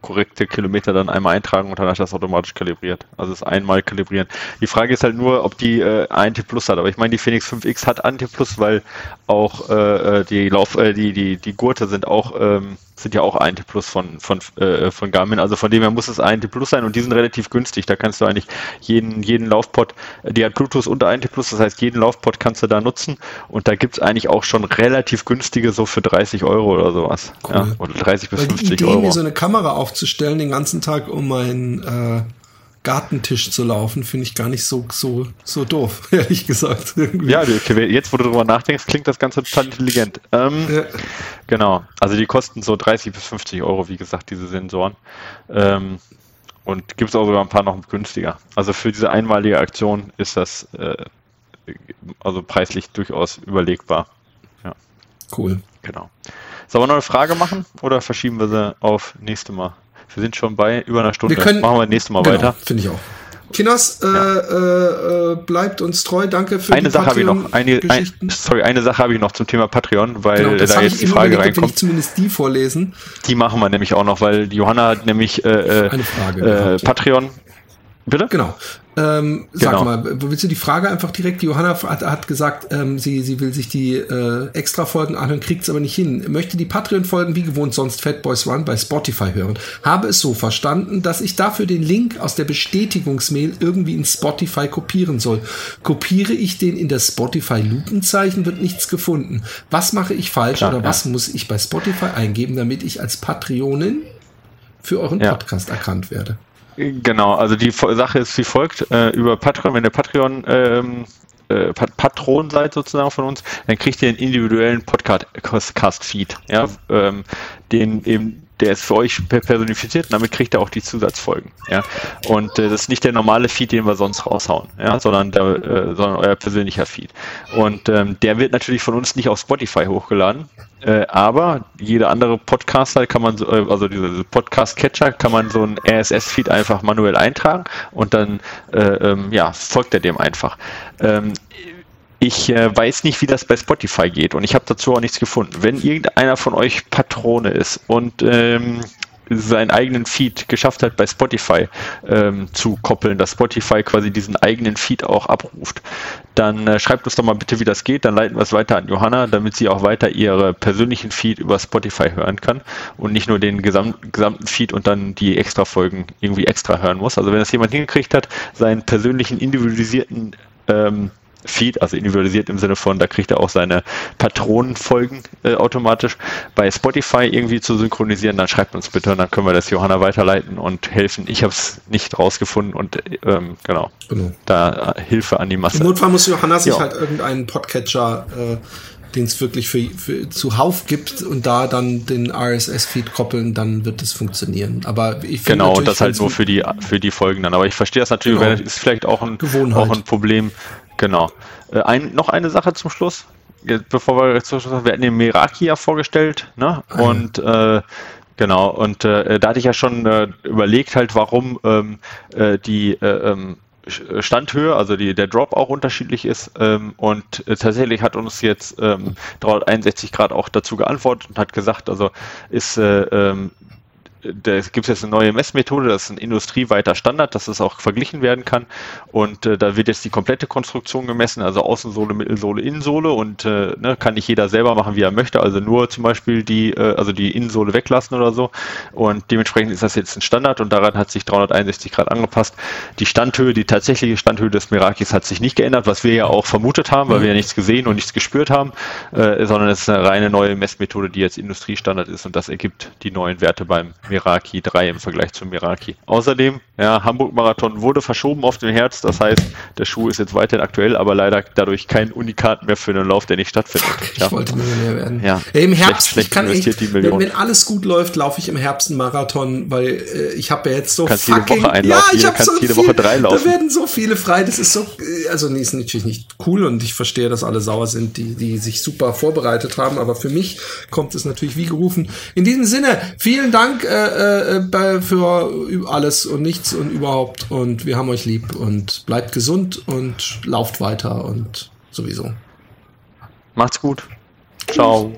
korrekte Kilometer dann einmal eintragen und dann hat das automatisch kalibriert. Also das einmal kalibrieren. Die Frage ist halt nur, ob die äh, ANT Plus hat. Aber ich meine, die Phoenix 5X hat ANT Plus, weil auch äh, äh, die Lauf, äh, die, die, die Gurte sind auch ähm, sind ja auch ANT Plus von, von, äh, von Garmin. Also von dem her muss es ANT Plus sein und die sind relativ günstig. Da kannst du eigentlich jeden, jeden Laufpod, die hat Bluetooth und ANT Plus, das heißt jeden Laufpod kannst du da nutzen und da gibt's eigentlich auch schon relativ günstige so für 30 Euro oder sowas. Cool. Ja, oder 30 bis Weil 50 die Idee, Euro. mir so eine Kamera aufzustellen den ganzen Tag um mein äh, Gartentisch zu laufen, finde ich gar nicht so, so, so doof, ehrlich gesagt. Irgendwie. Ja, jetzt, wo du drüber nachdenkst, klingt das Ganze total intelligent. Ähm, ja. Genau. Also die kosten so 30 bis 50 Euro, wie gesagt, diese Sensoren. Ähm, und gibt es auch sogar ein paar noch günstiger. Also für diese einmalige Aktion ist das äh, also preislich durchaus überlegbar. Ja. Cool. Genau. Sollen wir noch eine Frage machen oder verschieben wir sie auf nächste Mal? Wir sind schon bei über einer Stunde. Wir können, Machen wir nächstes Mal genau, weiter. Finde ich auch. Kinos, äh, ja. äh, äh, bleibt uns treu. Danke für eine die Sache habe ich noch. Eine, ein, sorry, eine Sache habe ich noch zum Thema Patreon, weil genau, da jetzt die Frage reinkommt. Ich zumindest die vorlesen. Die machen wir nämlich auch noch, weil Johanna hat nämlich äh, äh eine Frage Patreon. Bitte? Genau. Ähm, sag genau. mal, willst du die Frage einfach direkt? Johanna hat, hat gesagt, ähm, sie, sie will sich die äh, Extra-Folgen anhören, kriegt es aber nicht hin. Möchte die Patreon-Folgen wie gewohnt sonst Fat Boys Run bei Spotify hören. Habe es so verstanden, dass ich dafür den Link aus der Bestätigungsmail irgendwie in Spotify kopieren soll. Kopiere ich den in das Spotify-Lupenzeichen, wird nichts gefunden. Was mache ich falsch Klar, oder ja. was muss ich bei Spotify eingeben, damit ich als Patreonin für euren ja. Podcast erkannt werde? Genau, also die Sache ist wie folgt, äh, über Patreon, wenn ihr Patreon ähm, äh, Patron seid sozusagen von uns, dann kriegt ihr einen individuellen Podcast-Feed, ja, ähm, den eben der ist für euch personifiziert und damit kriegt er auch die Zusatzfolgen. Ja? Und äh, das ist nicht der normale Feed, den wir sonst raushauen, ja? sondern, der, äh, sondern euer persönlicher Feed. Und ähm, der wird natürlich von uns nicht auf Spotify hochgeladen, äh, aber jeder andere Podcaster kann man, so, äh, also diese Podcast-Catcher, kann man so ein RSS-Feed einfach manuell eintragen und dann äh, ähm, ja, folgt er dem einfach. Ähm, ich äh, weiß nicht, wie das bei Spotify geht und ich habe dazu auch nichts gefunden. Wenn irgendeiner von euch Patrone ist und ähm, seinen eigenen Feed geschafft hat, bei Spotify ähm, zu koppeln, dass Spotify quasi diesen eigenen Feed auch abruft, dann äh, schreibt uns doch mal bitte, wie das geht. Dann leiten wir es weiter an Johanna, damit sie auch weiter ihre persönlichen Feed über Spotify hören kann und nicht nur den gesamt, gesamten Feed und dann die extra Folgen irgendwie extra hören muss. Also wenn das jemand hingekriegt hat, seinen persönlichen individualisierten ähm, Feed, also individualisiert im Sinne von, da kriegt er auch seine Patronenfolgen äh, automatisch bei Spotify irgendwie zu synchronisieren, dann schreibt uns bitte und dann können wir das Johanna weiterleiten und helfen. Ich habe es nicht rausgefunden und ähm, genau, genau, da äh, Hilfe an die Masse. Im Notfall muss Johanna sich ja. halt irgendeinen Podcatcher äh, den es wirklich für, für zuhauf gibt und da dann den RSS-Feed koppeln, dann wird es funktionieren. Aber ich genau und das halt nur für die für die Folgen dann. Aber ich verstehe das natürlich, genau. ist vielleicht auch ein auch ein Problem, Genau. Äh, ein, noch eine Sache zum Schluss. Jetzt, bevor wir zum Schluss, wir hatten den Meraki ja vorgestellt, ne? Ah, und äh, genau, und äh, da hatte ich ja schon äh, überlegt, halt, warum ähm, äh, die äh, ähm, Standhöhe, also die, der Drop auch unterschiedlich ist. Ähm, und äh, tatsächlich hat uns jetzt ähm, 361 Grad auch dazu geantwortet und hat gesagt, also ist äh, ähm, da gibt es jetzt eine neue Messmethode, das ist ein industrieweiter Standard, dass es auch verglichen werden kann. Und äh, da wird jetzt die komplette Konstruktion gemessen, also Außensohle, Mittelsohle, Innensohle und äh, ne, kann nicht jeder selber machen, wie er möchte. Also nur zum Beispiel die, äh, also die Innensohle weglassen oder so. Und dementsprechend ist das jetzt ein Standard und daran hat sich 361 Grad angepasst. Die Standhöhe, die tatsächliche Standhöhe des Mirakis hat sich nicht geändert, was wir ja auch vermutet haben, weil wir ja nichts gesehen und nichts gespürt haben, äh, sondern es ist eine reine neue Messmethode, die jetzt Industriestandard ist und das ergibt die neuen Werte beim Miraki. Meraki 3 im Vergleich zum Meraki. Außerdem, ja, Hamburg-Marathon wurde verschoben auf den Herbst, das heißt, der Schuh ist jetzt weiterhin aktuell, aber leider dadurch kein Unikat mehr für einen Lauf, der nicht stattfindet. Ich ja. wollte Millionär werden. Ja. ja Im Herbst, schlecht, schlecht ich kann echt, wenn, wenn, alles gut läuft, laufe ich im Herbst einen Marathon, weil äh, ich habe ja jetzt so kannst fucking, jede Woche einlaufen, ja, ich habe so jede viel, Woche drei laufen. Da werden so viele frei, das ist so, äh, also nee, ist natürlich nicht cool und ich verstehe, dass alle sauer sind, die, die sich super vorbereitet haben, aber für mich kommt es natürlich wie gerufen. In diesem Sinne, vielen Dank äh, äh, äh, für alles und nichts und überhaupt. Und wir haben euch lieb und bleibt gesund und lauft weiter und sowieso. Macht's gut. Ciao.